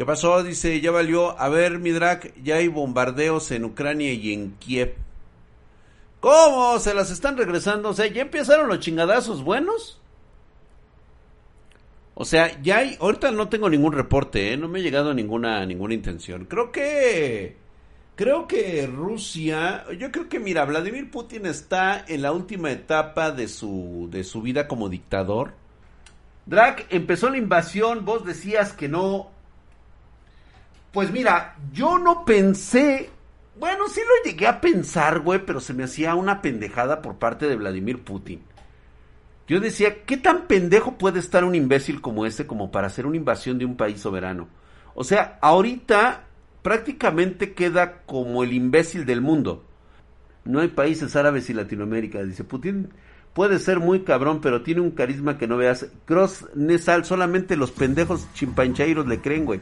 ¿Qué pasó? Dice, ya valió. A ver, Midrak, ya hay bombardeos en Ucrania y en Kiev. ¿Cómo? ¿Se las están regresando? O sea, ¿ya empezaron los chingadazos buenos? O sea, ya hay, ahorita no tengo ningún reporte, ¿eh? no me ha llegado ninguna, ninguna intención. Creo que, creo que Rusia, yo creo que mira, Vladimir Putin está en la última etapa de su, de su vida como dictador. Drac, empezó la invasión, vos decías que no. Pues mira, yo no pensé, bueno, sí lo llegué a pensar, güey, pero se me hacía una pendejada por parte de Vladimir Putin. Yo decía, ¿qué tan pendejo puede estar un imbécil como ese como para hacer una invasión de un país soberano? O sea, ahorita prácticamente queda como el imbécil del mundo. No hay países árabes y Latinoamérica. Dice, Putin puede ser muy cabrón, pero tiene un carisma que no veas. Cross Nesal, solamente los pendejos chimpanchairos le creen, güey.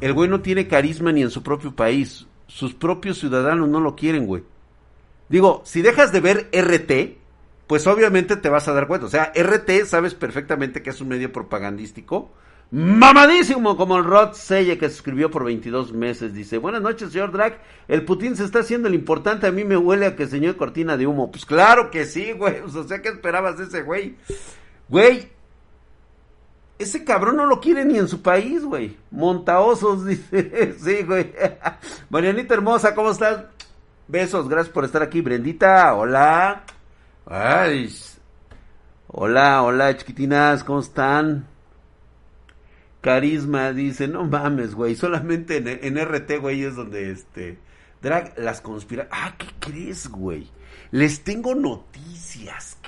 El güey no tiene carisma ni en su propio país. Sus propios ciudadanos no lo quieren, güey. Digo, si dejas de ver RT, pues obviamente te vas a dar cuenta. O sea, RT sabes perfectamente que es un medio propagandístico. Mamadísimo, como el Rod Seye que se escribió por 22 meses. Dice, buenas noches, señor Drag. El Putin se está haciendo el importante. A mí me huele a que señor cortina de humo. Pues claro que sí, güey. O sea, ¿qué esperabas de ese güey? Güey, ese cabrón no lo quiere ni en su país, güey. Montaosos, dice. sí, güey. Marianita hermosa, ¿cómo estás? Besos, gracias por estar aquí. Brendita, hola. Ay. Hola, hola, chiquitinas, ¿cómo están? Carisma dice, no mames, güey, solamente en, RT, güey, es donde este Drag las conspira. Ah, ¿qué crees, güey? Les tengo noticias.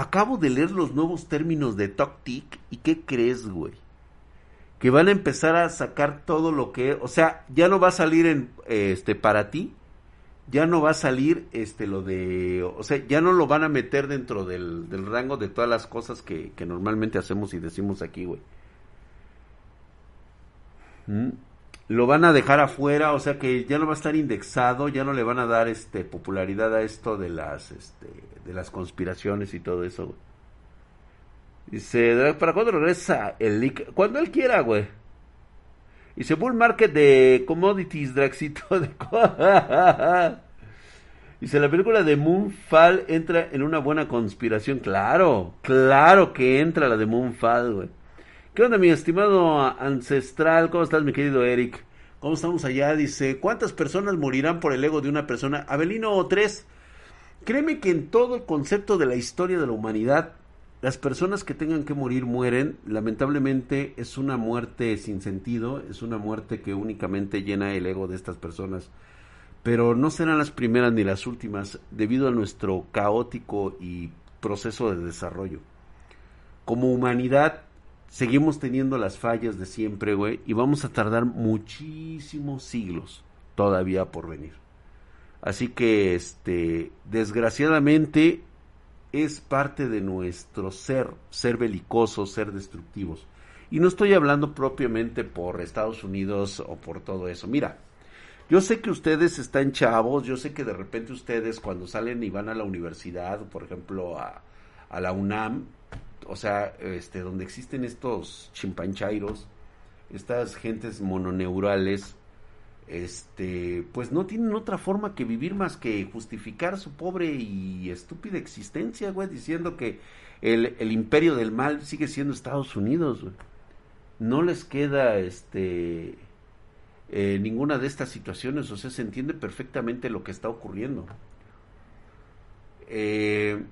Acabo de leer los nuevos términos de TokTik y ¿qué crees, güey? Que van a empezar a sacar todo lo que, o sea, ya no va a salir en este para ti, ya no va a salir este lo de, o sea, ya no lo van a meter dentro del, rango de todas las cosas que, normalmente hacemos y decimos aquí, güey. ¿Mm? Lo van a dejar afuera, o sea que ya no va a estar indexado, ya no le van a dar este popularidad a esto de las este de las conspiraciones y todo eso, güey. Dice, ¿para cuándo regresa el leak? Cuando él quiera, güey. Dice Bull Market de Commodities, Draxito. De... Dice, la película de Moonfall entra en una buena conspiración. Claro, claro que entra la de Moonfall, güey. ¿Qué onda, mi estimado ancestral? ¿Cómo estás, mi querido Eric? ¿Cómo estamos allá? Dice, ¿cuántas personas morirán por el ego de una persona? Abelino, tres. Créeme que en todo el concepto de la historia de la humanidad, las personas que tengan que morir mueren. Lamentablemente es una muerte sin sentido, es una muerte que únicamente llena el ego de estas personas. Pero no serán las primeras ni las últimas debido a nuestro caótico y proceso de desarrollo. Como humanidad seguimos teniendo las fallas de siempre, güey, y vamos a tardar muchísimos siglos todavía por venir. Así que, este, desgraciadamente, es parte de nuestro ser, ser belicosos, ser destructivos. Y no estoy hablando propiamente por Estados Unidos o por todo eso. Mira, yo sé que ustedes están chavos, yo sé que de repente ustedes cuando salen y van a la universidad, por ejemplo a, a la UNAM, o sea, este, donde existen estos chimpanchairos, estas gentes mononeurales, este, pues no tienen otra forma que vivir más que justificar su pobre y estúpida existencia, güey, diciendo que el, imperio del mal sigue siendo Estados Unidos. No les queda, este, eh, ninguna de estas situaciones, o sea, se entiende perfectamente lo que está ocurriendo. Eh,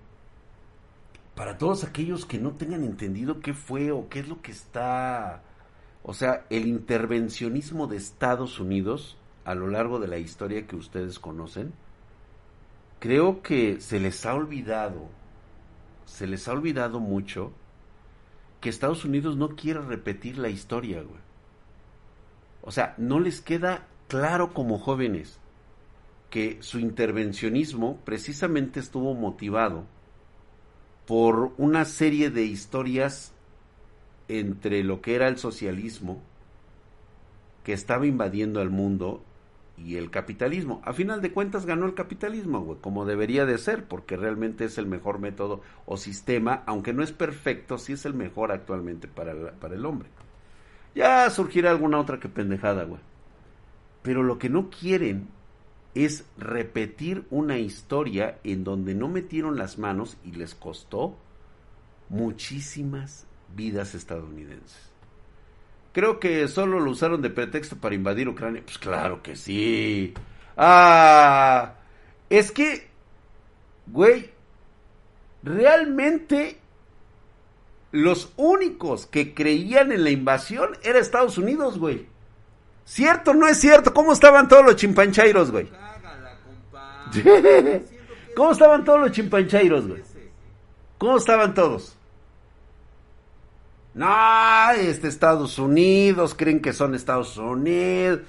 para todos aquellos que no tengan entendido qué fue o qué es lo que está o sea, el intervencionismo de Estados Unidos a lo largo de la historia que ustedes conocen, creo que se les ha olvidado, se les ha olvidado mucho que Estados Unidos no quiere repetir la historia, güey. O sea, no les queda claro como jóvenes que su intervencionismo precisamente estuvo motivado por una serie de historias entre lo que era el socialismo que estaba invadiendo al mundo y el capitalismo. A final de cuentas ganó el capitalismo, güey, como debería de ser, porque realmente es el mejor método o sistema, aunque no es perfecto, sí es el mejor actualmente para, para el hombre. Ya surgirá alguna otra que pendejada, güey. Pero lo que no quieren es repetir una historia en donde no metieron las manos y les costó muchísimas vidas estadounidenses. Creo que solo lo usaron de pretexto para invadir Ucrania. Pues claro que sí. Ah, es que, güey, realmente los únicos que creían en la invasión era Estados Unidos, güey. ¿Cierto no es cierto? ¿Cómo estaban todos los chimpanchairos, güey? ¿Cómo estaban todos los chimpanchairos, güey? ¿Cómo estaban todos? No, este Estados Unidos, creen que son Estados Unidos.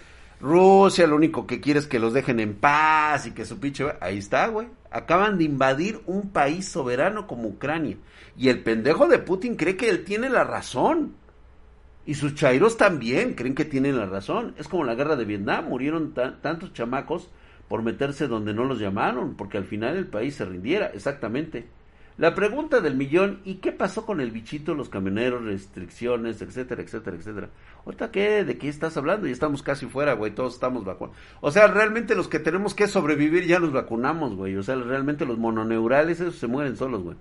Rusia lo único que quiere es que los dejen en paz y que su pinche... Ahí está, güey. Acaban de invadir un país soberano como Ucrania. Y el pendejo de Putin cree que él tiene la razón. Y sus chairos también creen que tienen la razón. Es como la guerra de Vietnam. Murieron tantos chamacos por meterse donde no los llamaron, porque al final el país se rindiera. Exactamente. La pregunta del millón, ¿y qué pasó con el bichito, los camioneros, restricciones, etcétera, etcétera, etcétera? Ahorita, ¿qué? ¿De qué estás hablando? Ya estamos casi fuera, güey, todos estamos vacunados. O sea, realmente los que tenemos que sobrevivir ya nos vacunamos, güey. O sea, realmente los mononeurales, esos se mueren solos, güey.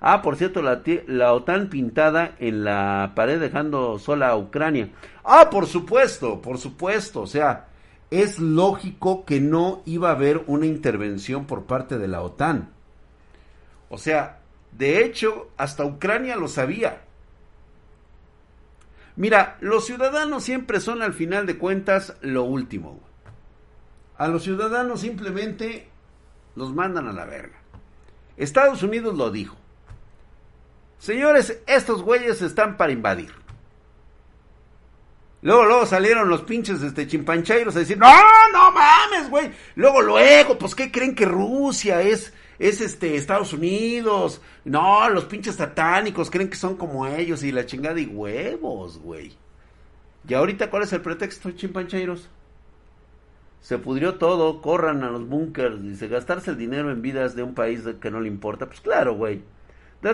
Ah, por cierto, la OTAN pintada en la pared dejando sola a Ucrania. Ah, por supuesto, por supuesto. O sea, es lógico que no iba a haber una intervención por parte de la OTAN. O sea, de hecho, hasta Ucrania lo sabía. Mira, los ciudadanos siempre son al final de cuentas lo último. A los ciudadanos simplemente los mandan a la verga. Estados Unidos lo dijo. Señores, estos güeyes están para invadir. Luego, luego salieron los pinches este, chimpanchairos a decir, no, no mames, güey. Luego, luego, pues, ¿qué creen que Rusia es es este Estados Unidos. No, los pinches satánicos creen que son como ellos y la chingada y huevos, güey. Y ahorita, ¿cuál es el pretexto, chimpancheiros? Se pudrió todo, corran a los bunkers, dice, gastarse el dinero en vidas de un país que no le importa. Pues claro, güey.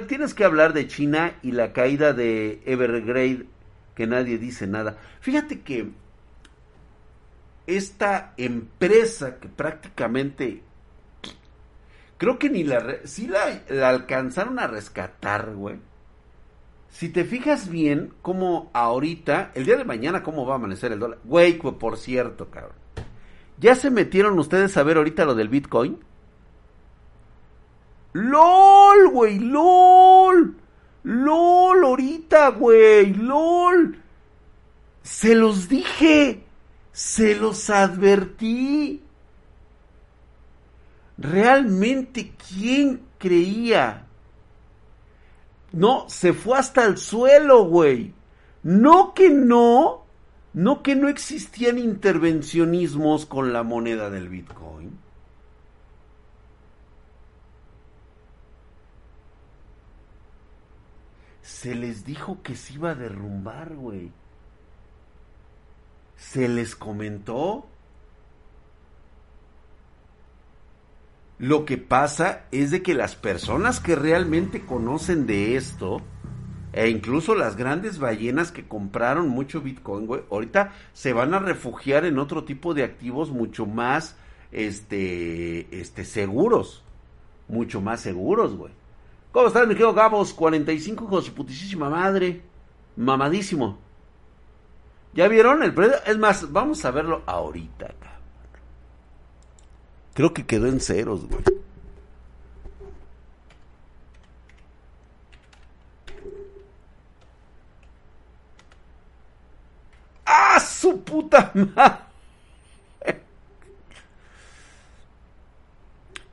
Tienes que hablar de China y la caída de Evergrande, que nadie dice nada. Fíjate que esta empresa que prácticamente Creo que ni la... Sí la, alcanzaron a rescatar, güey. Si te fijas bien, como ahorita, el día de mañana, cómo va a amanecer el dólar. Güey, por cierto, cabrón. ¿Ya se metieron ustedes a ver ahorita lo del Bitcoin? LOL, güey, LOL. LOL, ahorita, güey, LOL. Se los dije. Se los advertí realmente quién creía. No, se fue hasta el suelo, güey. No que no, no que no existían intervencionismos con la moneda del Bitcoin. Se les dijo que se iba a derrumbar, güey. Se les comentó Lo que pasa es de que las personas que realmente conocen de esto, e incluso las grandes ballenas que compraron mucho Bitcoin, güey, ahorita se van a refugiar en otro tipo de activos mucho más, este, este, seguros. Mucho más seguros, güey. ¿Cómo estás, mi querido Gabos? 45 con su putísima madre. Mamadísimo. ¿Ya vieron el precio? Es más, vamos a verlo ahorita, acá. Creo que quedó en ceros, güey. ¡Ah, su puta madre!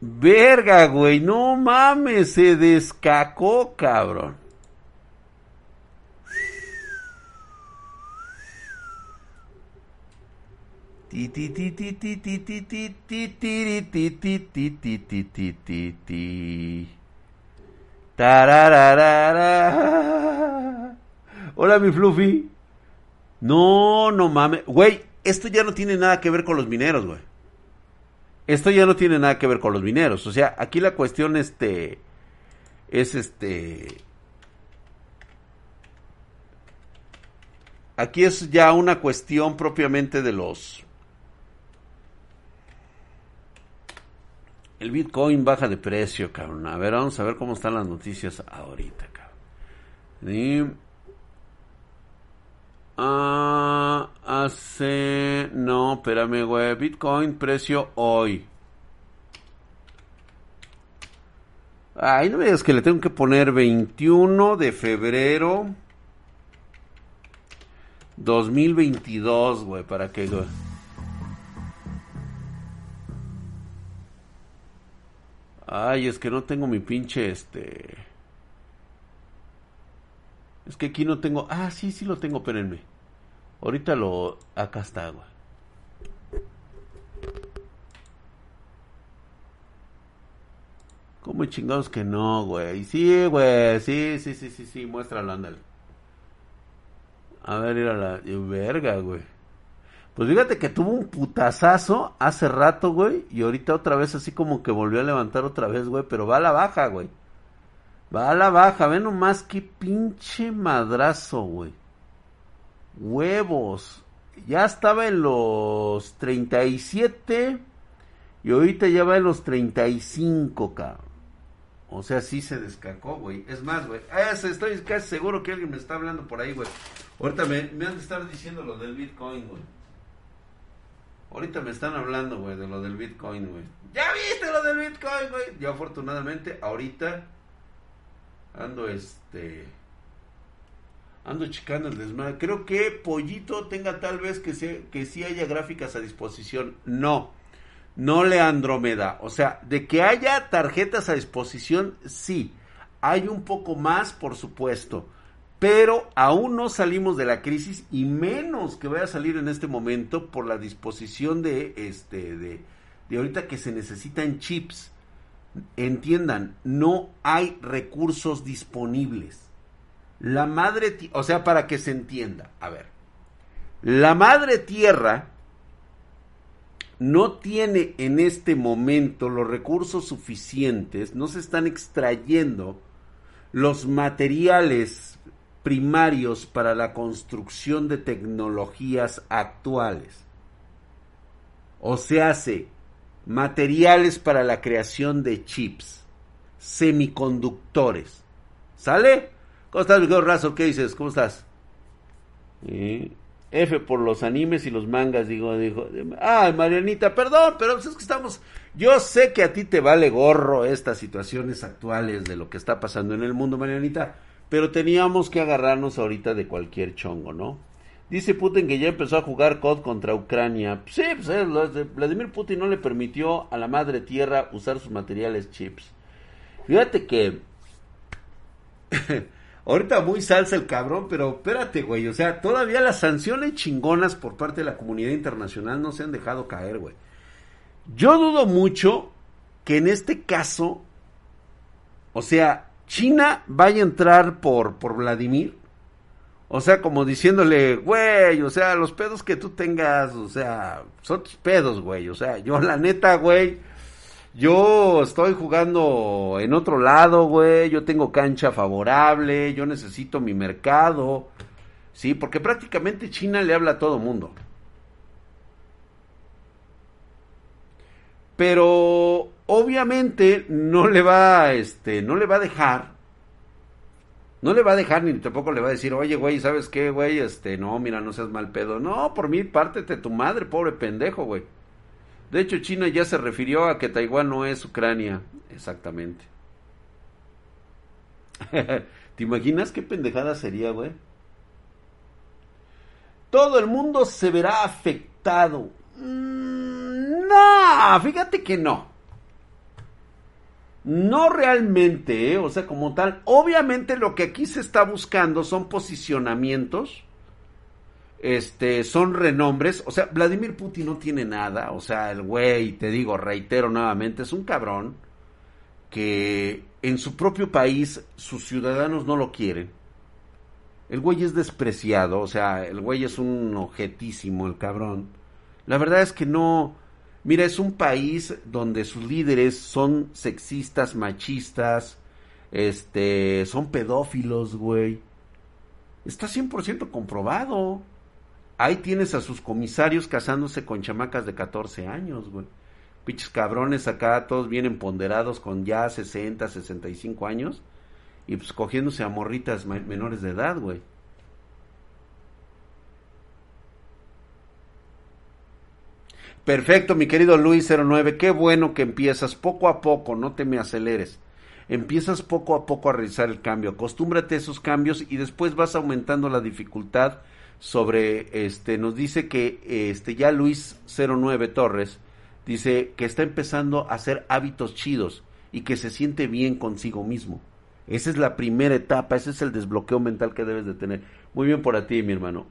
Verga, güey, no mames, se descacó, cabrón. Hola, mi Fluffy. No, no mames. Güey, esto ya no tiene nada que ver con los mineros, güey. Esto ya no tiene nada que ver con los mineros. O sea, aquí la cuestión este es este Aquí es ya una cuestión propiamente de los... El Bitcoin baja de precio, cabrón. A ver, vamos a ver cómo están las noticias ahorita, cabrón. Y... Ah, hace... No, espérame, güey. Bitcoin precio hoy. Ay, no me digas que le tengo que poner 21 de febrero 2022, güey, para que. Ay, es que no tengo mi pinche, este... Es que aquí no tengo... Ah, sí, sí lo tengo, espérenme. Ahorita lo... Acá está, güey. ¿Cómo chingados que no, güey? Sí, güey, sí, sí, sí, sí, sí, muéstralo, ándale. A ver, ir a la verga, güey. Pues fíjate que tuvo un putazazo hace rato, güey, y ahorita otra vez así como que volvió a levantar otra vez, güey, pero va a la baja, güey. Va a la baja, ve nomás qué pinche madrazo, güey. Huevos. Ya estaba en los 37 y ahorita ya va en los 35, cabrón. O sea, sí se descacó, güey. Es más, güey. Estoy casi seguro que alguien me está hablando por ahí, güey. Ahorita me, me han de estar diciendo lo del Bitcoin, güey. Ahorita me están hablando, güey, de lo del Bitcoin, güey. ¿Ya viste lo del Bitcoin, güey? Yo afortunadamente, ahorita ando, este... Ando checando el desmadre. Creo que Pollito tenga tal vez que, se, que sí haya gráficas a disposición. No no le Andrómeda. O sea, de que haya tarjetas a disposición, sí. Hay un poco más, por supuesto. Pero aún no salimos de la crisis y menos que vaya a salir en este momento por la disposición de este de, de ahorita que se necesitan chips. Entiendan, no hay recursos disponibles. La madre, o sea, para que se entienda, a ver. La madre tierra no tiene en este momento los recursos suficientes, no se están extrayendo los materiales primarios para la construcción de tecnologías actuales. O se hace materiales para la creación de chips, semiconductores. ¿Sale? ¿Cómo estás, mi Razo? ¿Qué dices? ¿Cómo estás? ¿Eh? F por los animes y los mangas, digo, dijo, ay Marianita, perdón, pero pues es que estamos, yo sé que a ti te vale gorro estas situaciones actuales de lo que está pasando en el mundo, Marianita, pero teníamos que agarrarnos ahorita de cualquier chongo, ¿no? Dice Putin que ya empezó a jugar COD contra Ucrania. Sí, pues eh, Vladimir Putin no le permitió a la madre tierra usar sus materiales chips. Fíjate que Ahorita muy salsa el cabrón, pero espérate, güey. O sea, todavía las sanciones chingonas por parte de la comunidad internacional no se han dejado caer, güey. Yo dudo mucho que en este caso, o sea, China vaya a entrar por, por Vladimir. O sea, como diciéndole, güey, o sea, los pedos que tú tengas, o sea, son tus pedos, güey. O sea, yo la neta, güey, yo estoy jugando en otro lado, güey. Yo tengo cancha favorable. Yo necesito mi mercado. Sí, porque prácticamente China le habla a todo mundo. Pero obviamente no le va, este, no le va a dejar. No le va a dejar ni tampoco le va a decir, oye, güey, ¿sabes qué, güey? Este, no, mira, no seas mal pedo. No, por mí, pártete tu madre, pobre pendejo, güey. De hecho, China ya se refirió a que Taiwán no es Ucrania. Exactamente. ¿Te imaginas qué pendejada sería, güey? Todo el mundo se verá afectado. Mm, no, fíjate que no. No realmente, ¿eh? o sea, como tal. Obviamente lo que aquí se está buscando son posicionamientos este, son renombres, o sea, Vladimir Putin no tiene nada, o sea, el güey, te digo, reitero nuevamente, es un cabrón que en su propio país sus ciudadanos no lo quieren. El güey es despreciado, o sea, el güey es un objetísimo, el cabrón. La verdad es que no, mira, es un país donde sus líderes son sexistas, machistas, este, son pedófilos, güey. Está 100% comprobado. Ahí tienes a sus comisarios casándose con chamacas de 14 años, güey. Piches cabrones acá, todos vienen ponderados con ya 60, 65 años. Y pues cogiéndose a morritas menores de edad, güey. Perfecto, mi querido Luis 09. Qué bueno que empiezas poco a poco, no te me aceleres. Empiezas poco a poco a realizar el cambio. Acostúmbrate a esos cambios y después vas aumentando la dificultad sobre este nos dice que este ya Luis 09 Torres dice que está empezando a hacer hábitos chidos y que se siente bien consigo mismo. Esa es la primera etapa, ese es el desbloqueo mental que debes de tener. Muy bien por ti, mi hermano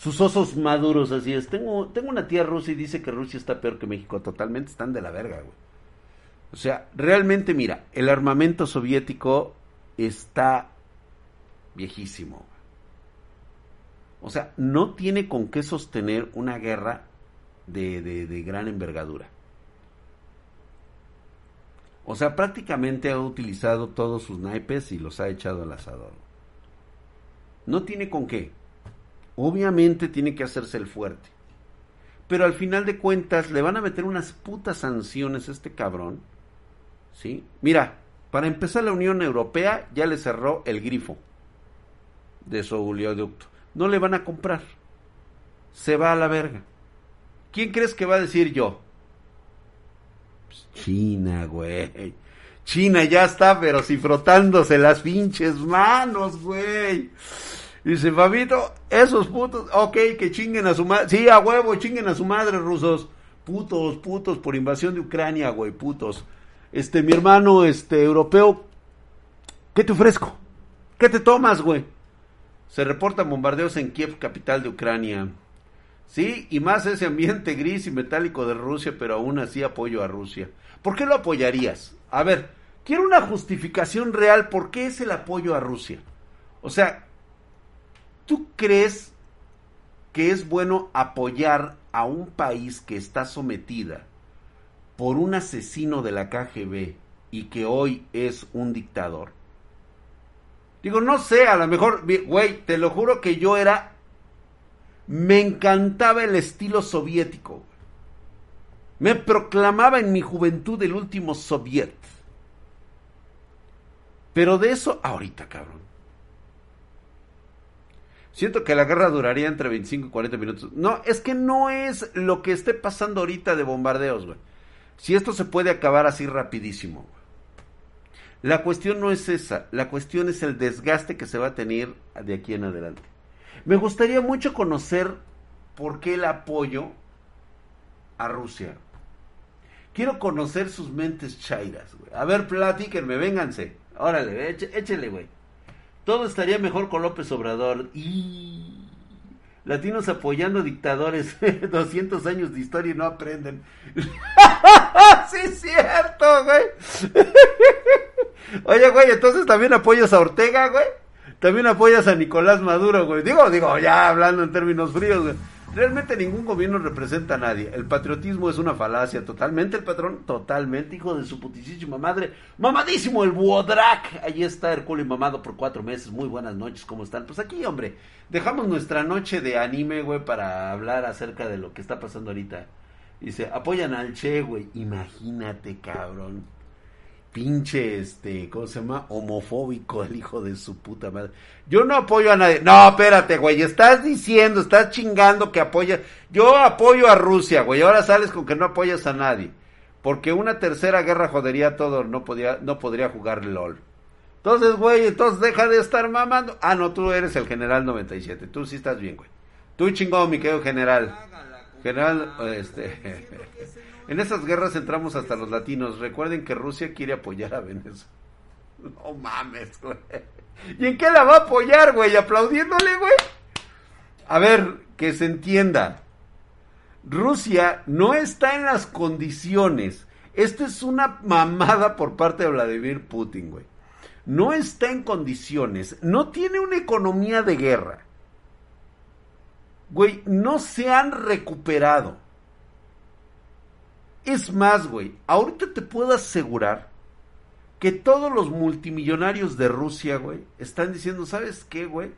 sus osos maduros, así es. Tengo, tengo una tía rusa y dice que Rusia está peor que México. Totalmente están de la verga, güey. O sea, realmente, mira, el armamento soviético está viejísimo. O sea, no tiene con qué sostener una guerra de, de, de gran envergadura. O sea, prácticamente ha utilizado todos sus naipes y los ha echado al asador. No tiene con qué. Obviamente tiene que hacerse el fuerte. Pero al final de cuentas le van a meter unas putas sanciones a este cabrón. ¿Sí? Mira, para empezar la Unión Europea ya le cerró el grifo de su oleoducto. No le van a comprar. Se va a la verga. ¿Quién crees que va a decir yo? Pues China, güey. China ya está, pero si frotándose las pinches manos, güey. Dice, Fabito, esos putos, ok, que chinguen a su madre. Sí, a huevo, chinguen a su madre, rusos. Putos, putos, por invasión de Ucrania, güey, putos. Este, mi hermano, este, europeo, ¿qué te ofrezco? ¿Qué te tomas, güey? Se reportan bombardeos en Kiev, capital de Ucrania. Sí, y más ese ambiente gris y metálico de Rusia, pero aún así apoyo a Rusia. ¿Por qué lo apoyarías? A ver, quiero una justificación real. ¿Por qué es el apoyo a Rusia? O sea, ¿Tú crees que es bueno apoyar a un país que está sometida por un asesino de la KGB y que hoy es un dictador? Digo, no sé, a lo mejor, güey, te lo juro que yo era... Me encantaba el estilo soviético. Me proclamaba en mi juventud el último soviet. Pero de eso, ahorita, cabrón. Siento que la guerra duraría entre 25 y 40 minutos. No, es que no es lo que esté pasando ahorita de bombardeos, güey. Si esto se puede acabar así rapidísimo, güey. La cuestión no es esa, la cuestión es el desgaste que se va a tener de aquí en adelante. Me gustaría mucho conocer por qué el apoyo a Rusia. Quiero conocer sus mentes chairas, güey. A ver, platíquenme, vénganse. Órale, échele, güey. Todo estaría mejor con López Obrador. Y latinos apoyando dictadores. 200 años de historia y no aprenden. sí, es cierto, güey. Oye, güey, entonces también apoyas a Ortega, güey. También apoyas a Nicolás Maduro, güey. Digo, digo, ya hablando en términos fríos, güey. Realmente ningún gobierno representa a nadie. El patriotismo es una falacia. Totalmente el patrón, totalmente, hijo de su putísima madre. Mamadísimo el Buodrak. Ahí está Herculeo mamado por cuatro meses. Muy buenas noches, ¿cómo están? Pues aquí, hombre, dejamos nuestra noche de anime, güey, para hablar acerca de lo que está pasando ahorita. Dice, apoyan al Che, güey. Imagínate, cabrón pinche, este, ¿cómo se llama? Homofóbico el hijo de su puta madre. Yo no apoyo a nadie. No, espérate, güey, estás diciendo, estás chingando que apoyas. Yo apoyo a Rusia, güey, ahora sales con que no apoyas a nadie. Porque una tercera guerra jodería todo, no podía, no podría jugar LOL. Entonces, güey, entonces deja de estar mamando. Ah, no, tú eres el general 97. Tú sí estás bien, güey. Tú chingón, mi querido general. General, este... En esas guerras entramos hasta los latinos. Recuerden que Rusia quiere apoyar a Venezuela. No mames, güey. ¿Y en qué la va a apoyar, güey? ¿Aplaudiéndole, güey? A ver, que se entienda. Rusia no está en las condiciones. Esto es una mamada por parte de Vladimir Putin, güey. No está en condiciones. No tiene una economía de guerra. Güey, no se han recuperado. Es más, güey, ahorita te puedo asegurar que todos los multimillonarios de Rusia, güey, están diciendo, ¿sabes qué, güey?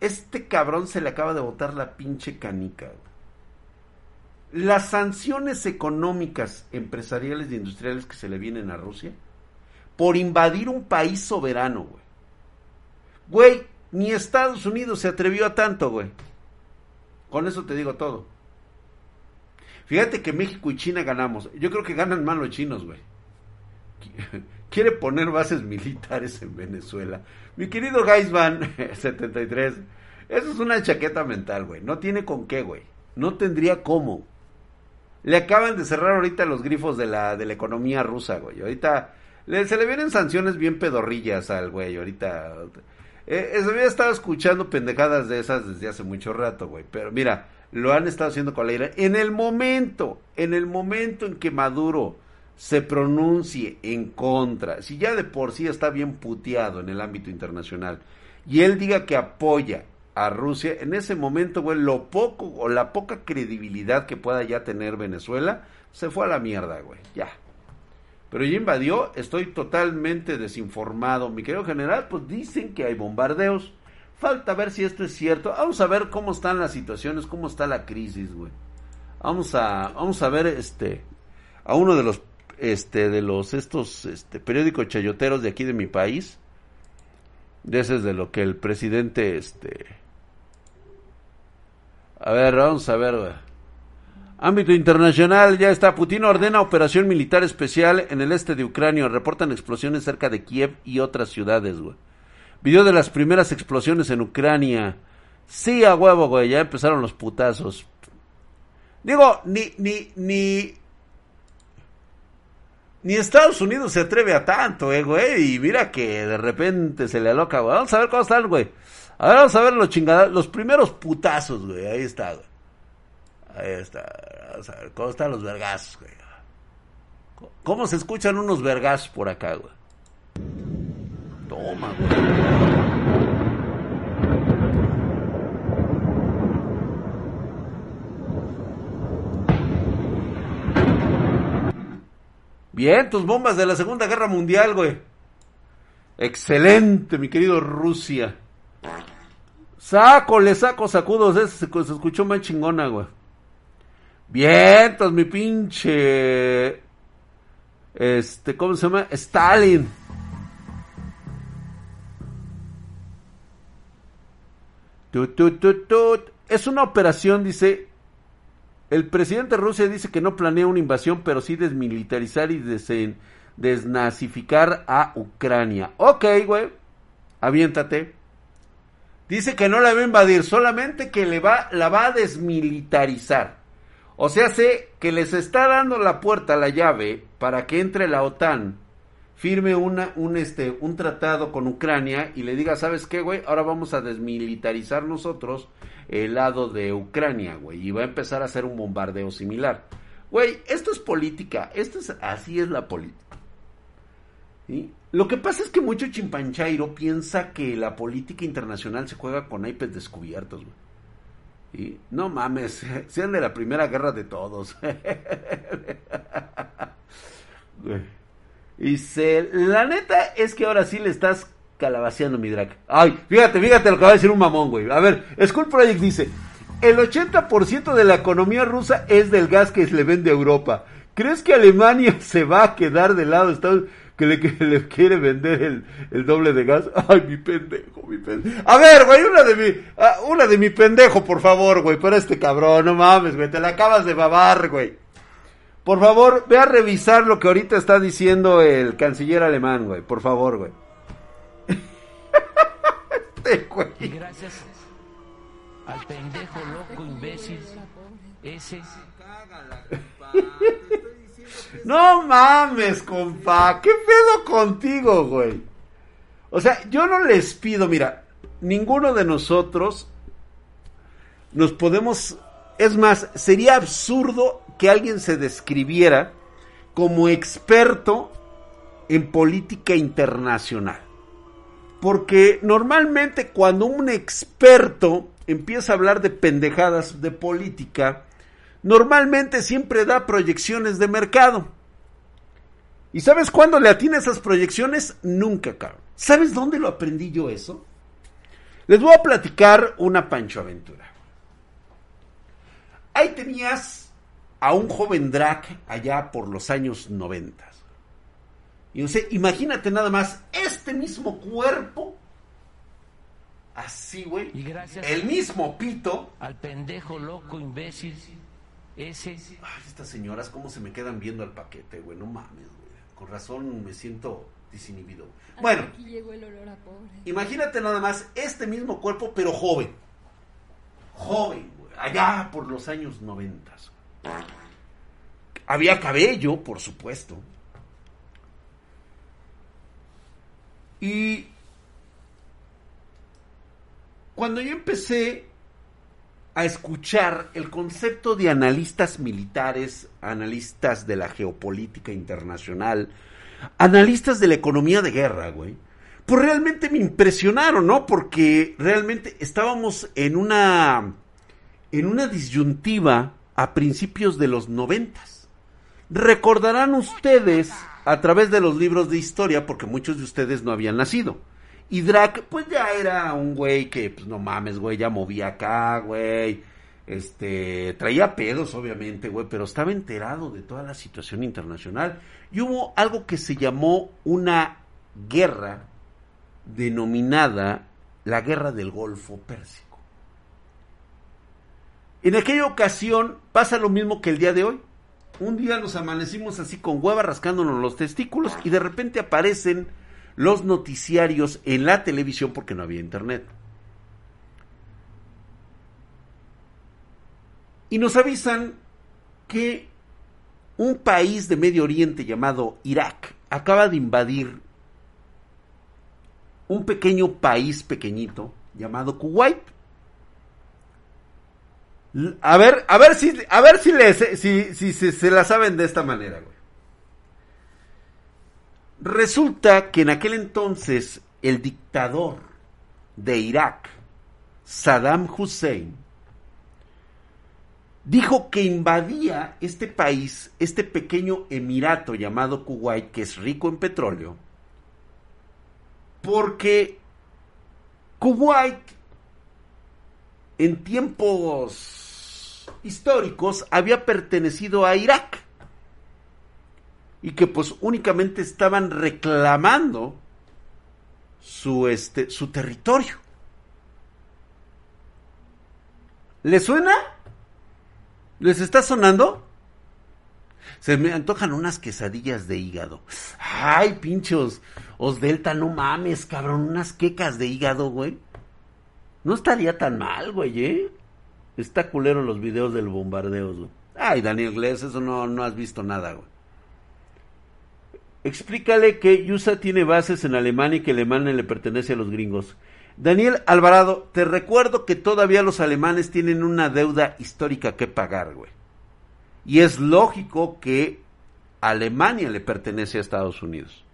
este cabrón se le acaba de botar la pinche canica. Güey. Las sanciones económicas, empresariales y industriales que se le vienen a Rusia por invadir un país soberano, güey. Güey, ni Estados Unidos se atrevió a tanto, güey. Con eso te digo todo. Fíjate que México y China ganamos. Yo creo que ganan más los chinos, güey. Quiere poner bases militares en Venezuela. Mi querido Gaisman 73. Eso es una chaqueta mental, güey. No tiene con qué, güey. No tendría cómo. Le acaban de cerrar ahorita los grifos de la, de la economía rusa, güey. Ahorita se le vienen sanciones bien pedorrillas al güey. Ahorita eh, había estado escuchando pendejadas de esas desde hace mucho rato, güey. Pero mira, lo han estado haciendo con la ira. En el momento, en el momento en que Maduro se pronuncie en contra, si ya de por sí está bien puteado en el ámbito internacional, y él diga que apoya a Rusia, en ese momento, güey, lo poco o la poca credibilidad que pueda ya tener Venezuela, se fue a la mierda, güey. Ya, pero ya invadió, estoy totalmente desinformado. Mi querido general, pues dicen que hay bombardeos. Falta ver si esto es cierto. Vamos a ver cómo están las situaciones, cómo está la crisis, güey. Vamos a, vamos a ver este, a uno de los, este, de los, estos, este, periódicos chayoteros de aquí de mi país. De ese es de lo que el presidente, este, a ver, vamos a ver, güey. Ámbito internacional, ya está. Putin ordena operación militar especial en el este de Ucrania. Reportan explosiones cerca de Kiev y otras ciudades, güey. Video de las primeras explosiones en Ucrania. Sí, a huevo, güey. Ya empezaron los putazos. Digo, ni, ni, ni. Ni Estados Unidos se atreve a tanto, eh, güey. Y mira que de repente se le aloca, güey. Vamos a ver cómo están, güey. A ver, vamos a ver los chingados. Los primeros putazos, güey. Ahí está, güey. Ahí está. ¿Cómo están los vergazos, güey? ¿Cómo se escuchan unos vergazos por acá, güey? Toma, güey. Bien, tus bombas de la Segunda Guerra Mundial, güey. Excelente, mi querido Rusia. Saco, le saco sacudos. Ese se, escuchó más chingona, güey. Vientos, mi pinche. Este, ¿cómo se llama? Stalin. Es una operación, dice. El presidente de Rusia dice que no planea una invasión, pero sí desmilitarizar y desnazificar a Ucrania. Ok, güey. Aviéntate. Dice que no la va a invadir, solamente que le va, la va a desmilitarizar. O sea, sé que les está dando la puerta, la llave, para que entre la OTAN, firme una, un, este, un tratado con Ucrania y le diga, ¿sabes qué, güey? Ahora vamos a desmilitarizar nosotros el lado de Ucrania, güey. Y va a empezar a hacer un bombardeo similar. Güey, esto es política. Esto es, así es la política. Lo que pasa es que mucho chimpanchairo piensa que la política internacional se juega con iPads descubiertos, güey. No mames, sean de la primera guerra de todos. se, la neta es que ahora sí le estás calabaceando mi drag. Ay, fíjate, fíjate lo que va a decir un mamón, güey. A ver, Skull Project dice, el 80% de la economía rusa es del gas que se le vende a Europa. ¿Crees que Alemania se va a quedar del lado de Estados Unidos? que le, quiere vender el, el, doble de gas. Ay, mi pendejo, mi pendejo. A ver, güey, una de mi, ah, una de mi pendejo, por favor, güey, para este cabrón, no mames, güey, te la acabas de babar, güey. Por favor, ve a revisar lo que ahorita está diciendo el canciller alemán, güey, por favor, güey. este, güey. Gracias al pendejo loco imbécil ese. No mames, compa. ¿Qué pedo contigo, güey? O sea, yo no les pido, mira, ninguno de nosotros nos podemos... Es más, sería absurdo que alguien se describiera como experto en política internacional. Porque normalmente cuando un experto empieza a hablar de pendejadas de política, normalmente siempre da proyecciones de mercado. ¿Y sabes cuándo le atina esas proyecciones? Nunca, cabrón. ¿Sabes dónde lo aprendí yo eso? Les voy a platicar una Pancho Aventura. Ahí tenías a un joven drag allá por los años 90. Y no sé, imagínate nada más este mismo cuerpo. Así, güey. Y gracias El mismo pito. al pendejo loco imbécil ese Ay, estas señoras, cómo se me quedan viendo al paquete, güey. No mames, güey. Con razón me siento desinhibido. Hasta Bueno, Aquí llegó el olor a pobre. imagínate nada más este mismo cuerpo, pero joven. Joven, güey. Allá por los años noventas. Había cabello, por supuesto. Y cuando yo empecé a escuchar el concepto de analistas militares, analistas de la geopolítica internacional, analistas de la economía de guerra, güey, pues realmente me impresionaron, ¿no? Porque realmente estábamos en una en una disyuntiva a principios de los noventas. Recordarán ustedes a través de los libros de historia, porque muchos de ustedes no habían nacido. Y Drac, pues ya era un güey que, pues no mames, güey, ya movía acá, güey. Este, traía pedos, obviamente, güey, pero estaba enterado de toda la situación internacional. Y hubo algo que se llamó una guerra denominada la Guerra del Golfo Pérsico. En aquella ocasión pasa lo mismo que el día de hoy. Un día nos amanecimos así con hueva rascándonos los testículos y de repente aparecen los noticiarios en la televisión porque no había internet. Y nos avisan que un país de Medio Oriente llamado Irak acaba de invadir un pequeño país pequeñito llamado Kuwait. A ver, a ver si, a ver si, si, si, se- se la saben de esta manera, güey. Resulta que en aquel entonces el dictador de Irak, Saddam Hussein, dijo que invadía este país, este pequeño emirato llamado Kuwait, que es rico en petróleo, porque Kuwait en tiempos históricos había pertenecido a Irak y que pues únicamente estaban reclamando su este su territorio. ¿Les suena? ¿Les está sonando? Se me antojan unas quesadillas de hígado. Ay, pinchos. Os Delta, no mames, cabrón. Unas quecas de hígado, güey. No estaría tan mal, güey, ¿eh? Está culero los videos del bombardeo, güey. Ay, Daniel Gless, eso no, no has visto nada, güey. Explícale que USA tiene bases en Alemania y que Alemania le pertenece a los gringos. Daniel Alvarado, te recuerdo que todavía los alemanes tienen una deuda histórica que pagar, güey. Y es lógico que Alemania le pertenece a Estados Unidos.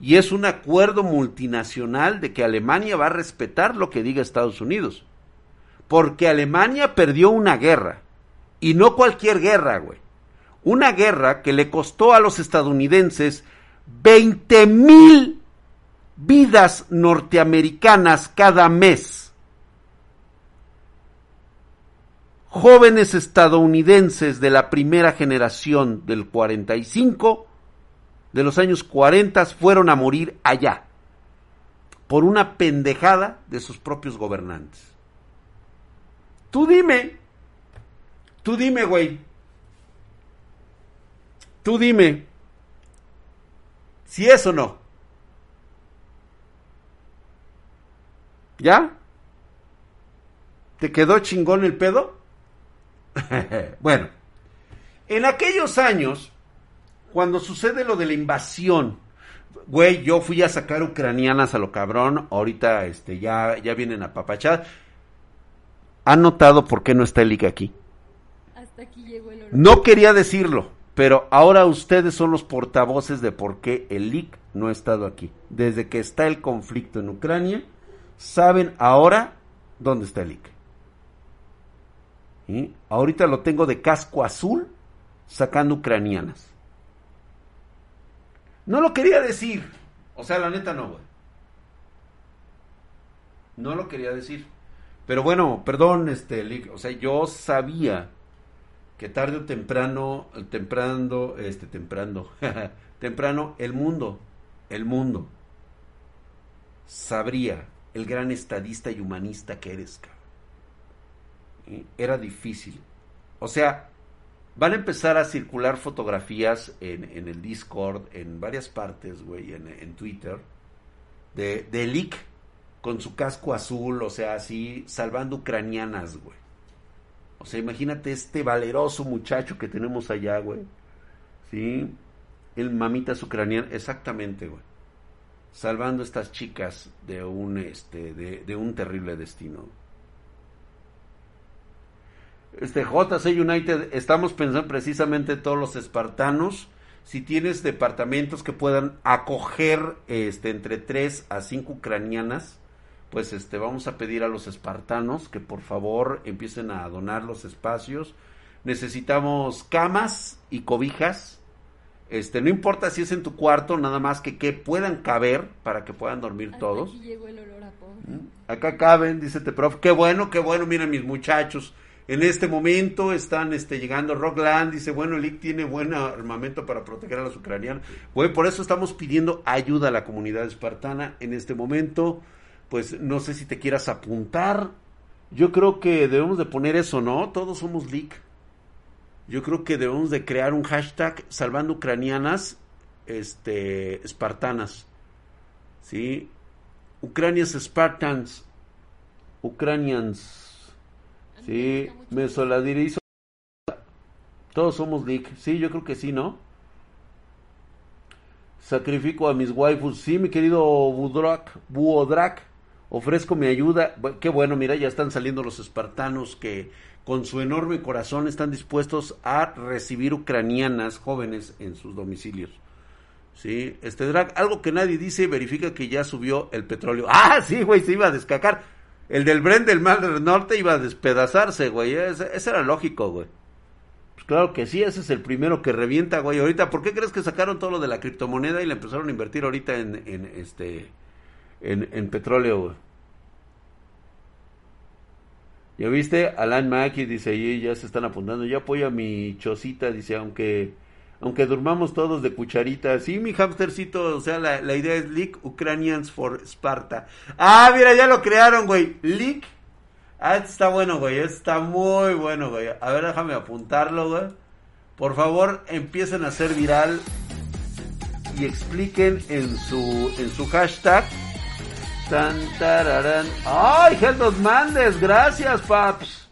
Y es un acuerdo multinacional de que Alemania va a respetar lo que diga Estados Unidos. Porque Alemania perdió una guerra. Y no cualquier guerra, güey. Una guerra que le costó a los estadounidenses 20 mil vidas norteamericanas cada mes. Jóvenes estadounidenses de la primera generación del 45, de los años 40, fueron a morir allá por una pendejada de sus propios gobernantes. Tú dime, tú dime, güey, tú dime, si es o no. ¿Ya? ¿Te quedó chingón el pedo? bueno, en aquellos años, cuando sucede lo de la invasión, güey, yo fui a sacar ucranianas a lo cabrón, ahorita este, ya, ya vienen a papachar. ¿Han notado por qué no está el IC aquí? Hasta aquí llegó el. No quería decirlo, pero ahora ustedes son los portavoces de por qué el LIC no ha estado aquí. Desde que está el conflicto en Ucrania, saben ahora dónde está el LIC. ¿Sí? Ahorita lo tengo de casco azul sacando ucranianas. No lo quería decir. O sea, la neta no, güey. No lo quería decir. Pero bueno, perdón, este, Lick, o sea, yo sabía que tarde o temprano, temprano, este, temprano, temprano, el mundo, el mundo, sabría el gran estadista y humanista que eres, cabrón. Era difícil. O sea, van a empezar a circular fotografías en, en el Discord, en varias partes, güey, en, en, Twitter, de, de Lick con su casco azul, o sea, así, salvando ucranianas, güey. O sea, imagínate este valeroso muchacho que tenemos allá, güey. ¿Sí? El mamitas ucraniano, exactamente, güey. Salvando estas chicas de un, este, de, de un terrible destino. Este JC United, estamos pensando precisamente en todos los espartanos. Si tienes departamentos que puedan acoger este, entre 3 a 5 ucranianas, pues este, vamos a pedir a los espartanos que por favor empiecen a donar los espacios. Necesitamos camas y cobijas. Este, no importa si es en tu cuarto, nada más que que puedan caber para que puedan dormir Hasta todos. Aquí llegó el olor a pobre. Acá caben, dice te prof. Qué bueno, qué bueno, miren mis muchachos. En este momento están este, llegando Rockland, dice, bueno, el IC tiene buen armamento para proteger a los ucranianos. Bueno, por eso estamos pidiendo ayuda a la comunidad espartana en este momento. Pues no sé si te quieras apuntar. Yo creo que debemos de poner eso, ¿no? Todos somos leak. Yo creo que debemos de crear un hashtag salvando ucranianas este espartanas. ¿Sí? Ucranias Spartans. Ucranians. Sí, me soladirizo. Todos somos leak. Sí, yo creo que sí, ¿no? Sacrifico a mis waifus. Sí, mi querido Budrak, Buodrak. Ofrezco mi ayuda. Qué bueno, mira, ya están saliendo los espartanos que con su enorme corazón están dispuestos a recibir ucranianas jóvenes en sus domicilios. Sí, este drag, algo que nadie dice, verifica que ya subió el petróleo. Ah, sí, güey, se iba a descacar. El del Bren del Mar del Norte iba a despedazarse, güey. Ese, era lógico, güey. Pues claro que sí, ese es el primero que revienta, güey. Ahorita, ¿por qué crees que sacaron todo lo de la criptomoneda y le empezaron a invertir ahorita en este, en, en petróleo, güey? ¿Ya viste? Alan Mackie dice ahí, ya se están apuntando. Yo apoyo a mi chocita, dice, aunque aunque durmamos todos de cucharita. Sí, mi hamstercito, o sea, la, la idea es Leak Ukrainians for Sparta. Ah, mira, ya lo crearon, güey. Leak. Ah, está bueno, güey. Está muy bueno, güey. A ver, déjame apuntarlo, güey. Por favor, empiecen a hacer viral y expliquen en su en su hashtag. Tan, tararán. ¡Ay, Mandes! Gracias, paps.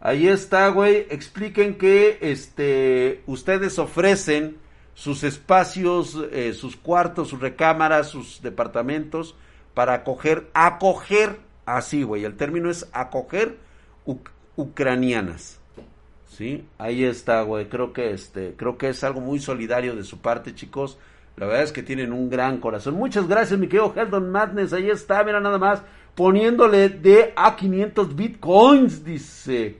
Ahí está, güey. Expliquen que este ustedes ofrecen sus espacios, eh, sus cuartos, sus recámaras, sus departamentos para acoger, acoger, así, güey. El término es acoger uc ucranianas. ¿Sí? Ahí está, güey. Creo que este, creo que es algo muy solidario de su parte, chicos. La verdad es que tienen un gran corazón. Muchas gracias, mi querido Heldon Madness. Ahí está, mira nada más. Poniéndole de a 500 bitcoins, dice.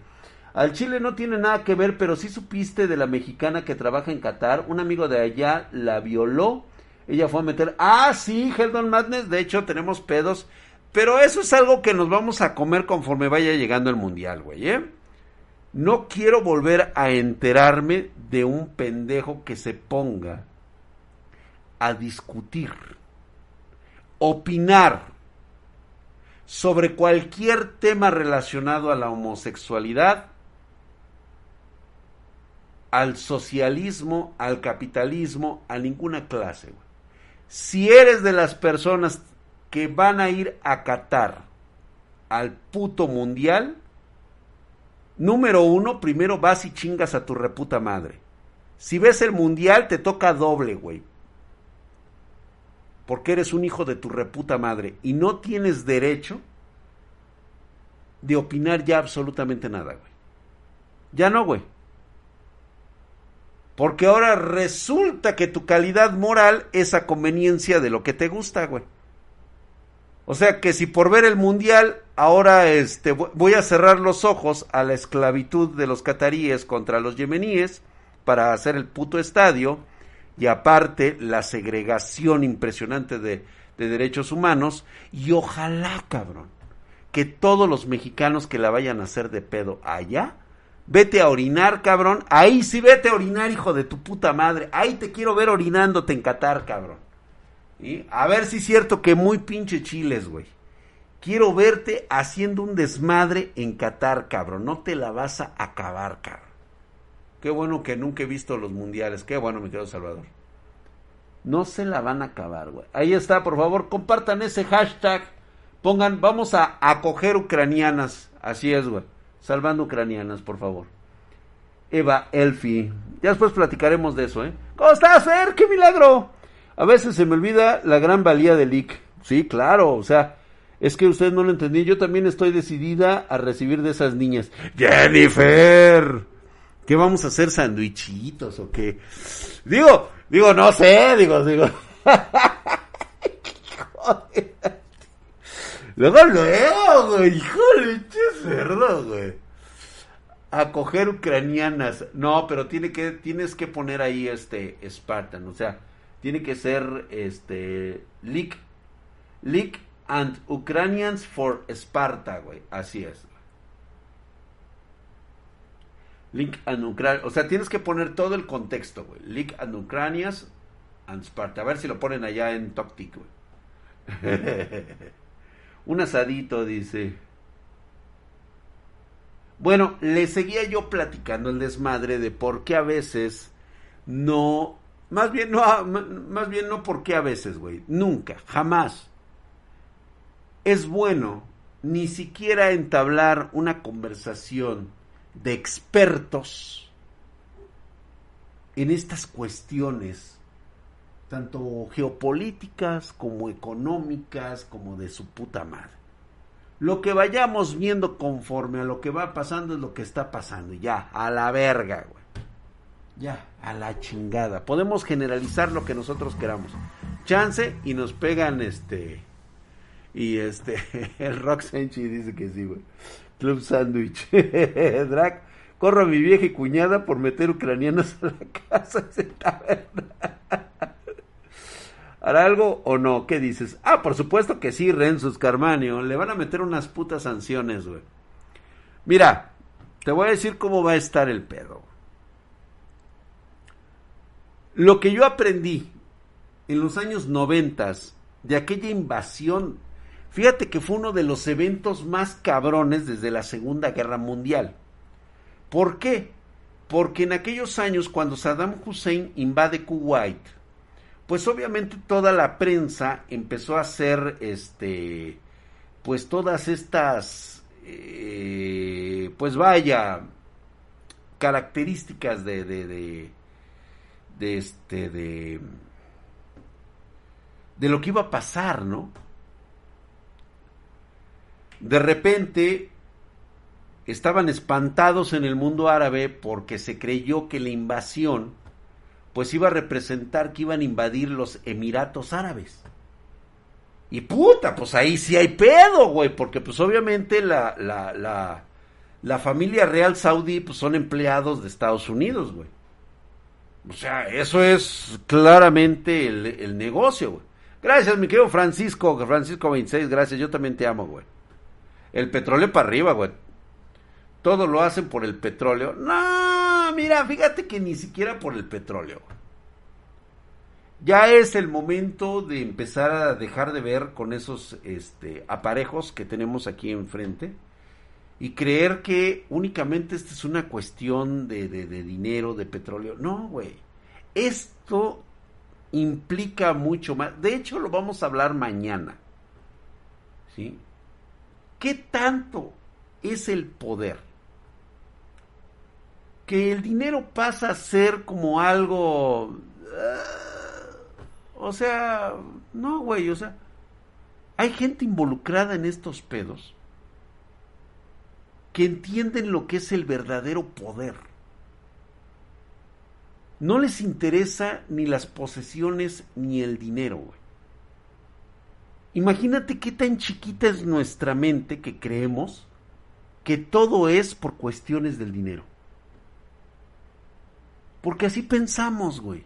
Al Chile no tiene nada que ver, pero sí supiste de la mexicana que trabaja en Qatar. Un amigo de allá la violó. Ella fue a meter. Ah, sí, Heldon Madness. De hecho, tenemos pedos. Pero eso es algo que nos vamos a comer conforme vaya llegando el mundial, güey, ¿eh? No quiero volver a enterarme de un pendejo que se ponga a discutir, opinar sobre cualquier tema relacionado a la homosexualidad al socialismo, al capitalismo, a ninguna clase. Si eres de las personas que van a ir a Qatar al puto mundial, número uno, primero vas y chingas a tu reputa madre. Si ves el mundial, te toca doble, güey. Porque eres un hijo de tu reputa madre y no tienes derecho de opinar ya absolutamente nada, güey. Ya no, güey. Porque ahora resulta que tu calidad moral es a conveniencia de lo que te gusta, güey. O sea que si por ver el mundial ahora este voy a cerrar los ojos a la esclavitud de los cataríes contra los yemeníes para hacer el puto estadio y aparte la segregación impresionante de, de derechos humanos y ojalá, cabrón, que todos los mexicanos que la vayan a hacer de pedo allá, vete a orinar, cabrón. Ahí sí vete a orinar, hijo de tu puta madre. Ahí te quiero ver orinándote en Qatar, cabrón. ¿Y? A ver si es cierto que muy pinche chiles, güey. Quiero verte haciendo un desmadre en Qatar, cabrón. No te la vas a acabar, cabrón. Qué bueno que nunca he visto los mundiales. Qué bueno, mi querido Salvador. No se la van a acabar, güey. Ahí está, por favor, compartan ese hashtag. Pongan, vamos a acoger ucranianas. Así es, güey. Salvando ucranianas, por favor. Eva Elfi. Ya después platicaremos de eso, ¿eh? ¿Cómo estás, Fer? ¡Qué milagro! A veces se me olvida la gran valía del IC. Sí, claro, o sea, es que usted no lo entendí. Yo también estoy decidida a recibir de esas niñas. Jennifer, ¿qué vamos a hacer? ¿Sandwichitos o qué? Digo, digo, no sé, digo, digo. Luego, luego, güey, híjole, che cerdo, güey. Acoger ucranianas. No, pero tiene que, tienes que poner ahí este Spartan, o sea, tiene que ser este Leak, Leak and Ukrainians for Sparta, güey. Así es. Link and Ukraine. O sea, tienes que poner todo el contexto, güey. Link and Ukrainians and Sparta. A ver si lo ponen allá en Toctic, güey. Un asadito, dice. Bueno, le seguía yo platicando el desmadre de por qué a veces no. Más bien no, más bien no por qué a veces, güey. Nunca, jamás. Es bueno ni siquiera entablar una conversación de expertos en estas cuestiones, tanto geopolíticas como económicas, como de su puta madre. Lo que vayamos viendo conforme a lo que va pasando es lo que está pasando. Ya, a la verga, güey. Ya, a la chingada. Podemos generalizar lo que nosotros queramos. Chance y nos pegan este. Y este. El Rock Senchi dice que sí, güey. Club Sandwich. Drac, corro a mi vieja y cuñada por meter ucranianos a la casa. ¿Hará algo o no? ¿Qué dices? Ah, por supuesto que sí, Renzo Carmanio. Le van a meter unas putas sanciones, güey. Mira, te voy a decir cómo va a estar el pedo. Lo que yo aprendí en los años noventas de aquella invasión, fíjate que fue uno de los eventos más cabrones desde la Segunda Guerra Mundial. ¿Por qué? Porque en aquellos años cuando Saddam Hussein invade Kuwait, pues obviamente toda la prensa empezó a hacer este pues todas estas eh, pues vaya características de, de, de, de este de de lo que iba a pasar, ¿no? De repente estaban espantados en el mundo árabe porque se creyó que la invasión pues iba a representar que iban a invadir los Emiratos Árabes. Y puta, pues ahí sí hay pedo, güey, porque pues obviamente la, la, la, la familia real saudí pues son empleados de Estados Unidos, güey. O sea, eso es claramente el, el negocio, güey. Gracias, mi querido Francisco, Francisco 26, gracias, yo también te amo, güey. El petróleo para arriba, güey. Todo lo hacen por el petróleo. No, mira, fíjate que ni siquiera por el petróleo. Ya es el momento de empezar a dejar de ver con esos este, aparejos que tenemos aquí enfrente y creer que únicamente esta es una cuestión de, de, de dinero, de petróleo. No, güey. Esto implica mucho más. De hecho, lo vamos a hablar mañana. ¿Sí? ¿Qué tanto es el poder? que el dinero pasa a ser como algo... Uh, o sea, no, güey, o sea, hay gente involucrada en estos pedos que entienden lo que es el verdadero poder. No les interesa ni las posesiones ni el dinero, güey. Imagínate qué tan chiquita es nuestra mente que creemos que todo es por cuestiones del dinero. Porque así pensamos, güey.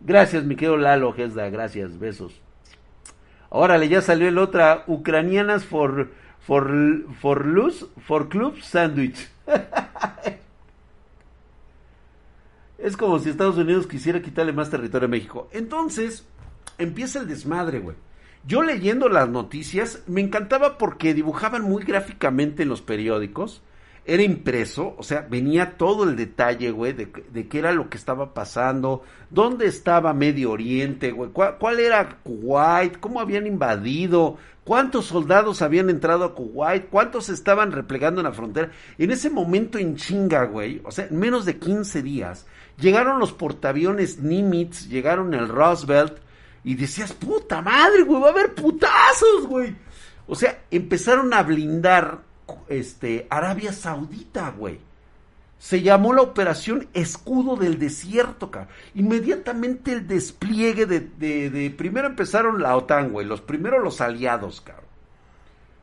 Gracias, mi querido Lalo Gesda, gracias, besos. Órale, ya salió el otra, ucranianas for, for, for luz, for club sandwich. es como si Estados Unidos quisiera quitarle más territorio a México. Entonces, empieza el desmadre, güey. Yo leyendo las noticias, me encantaba porque dibujaban muy gráficamente en los periódicos era impreso, o sea, venía todo el detalle, güey, de, de, qué era lo que estaba pasando, dónde estaba Medio Oriente, güey, cuál, era Kuwait, cómo habían invadido, cuántos soldados habían entrado a Kuwait, cuántos estaban replegando en la frontera. En ese momento en chinga, güey, o sea, en menos de 15 días, llegaron los portaaviones Nimitz, llegaron el Roosevelt, y decías, puta madre, güey, va a haber putazos, güey. O sea, empezaron a blindar este, Arabia Saudita, güey. Se llamó la operación Escudo del Desierto, cabrón. Inmediatamente el despliegue de, de, primero empezaron la OTAN, güey. Los primeros los aliados, cabrón.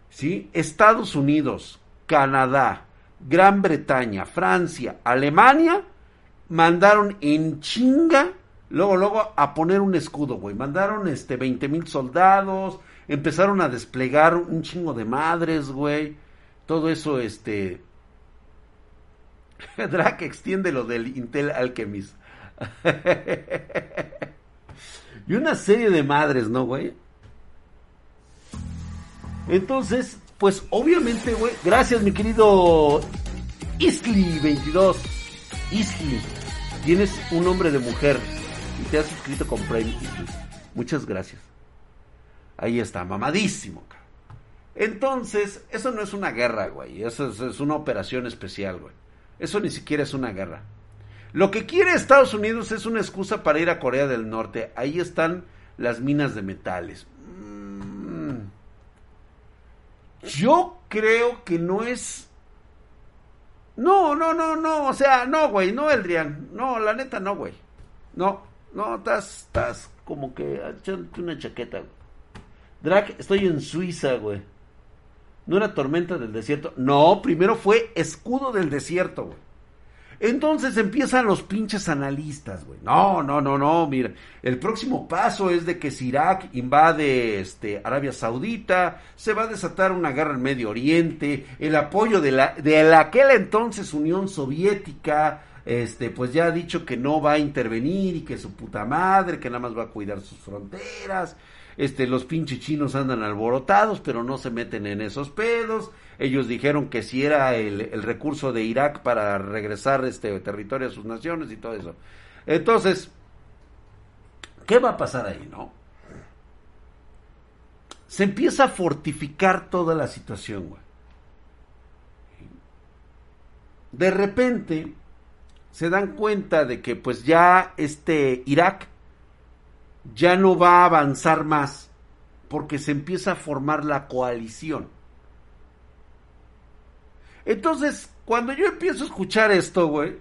¿Sí? Estados Unidos, Canadá, Gran Bretaña, Francia, Alemania, mandaron en chinga, luego, luego a poner un escudo, güey. Mandaron este 20 mil soldados, empezaron a desplegar un chingo de madres, güey todo eso, este... Drac extiende lo del Intel Alchemist. y una serie de madres, ¿no, güey? Entonces, pues obviamente, güey, gracias mi querido Isli22. Isli, tienes un nombre de mujer y te has suscrito con Prime Muchas gracias. Ahí está, mamadísimo, entonces, eso no es una guerra, güey. Eso es, una operación especial, güey. Eso ni siquiera es una guerra. Lo que quiere Estados Unidos es una excusa para ir a Corea del Norte. Ahí están las minas de metales. Mm. Yo creo que no es... No, no, no, no. O sea, no, güey. No, Eldrian. No, la neta, no, güey. No, no, estás, como que echándote una chaqueta, güey. Drac, estoy en Suiza, güey. No era tormenta del desierto. No, primero fue escudo del desierto, güey. Entonces empiezan los pinches analistas, güey. No, no, no, no, mira. El próximo paso es de que si Irak invade este, Arabia Saudita, se va a desatar una guerra en Medio Oriente, el apoyo de la, de la aquel entonces Unión Soviética, este, pues ya ha dicho que no va a intervenir y que su puta madre, que nada más va a cuidar sus fronteras este, los pinches chinos andan alborotados, pero no se meten en esos pedos. Ellos dijeron que si era el, recurso de Irak para regresar este territorio a sus naciones y todo eso. Entonces, ¿qué va a pasar ahí, no? Se empieza a fortificar toda la situación. De repente se dan cuenta de que pues ya este Irak ya no va a avanzar más porque se empieza a formar la coalición. Entonces, cuando yo empiezo a escuchar esto, güey,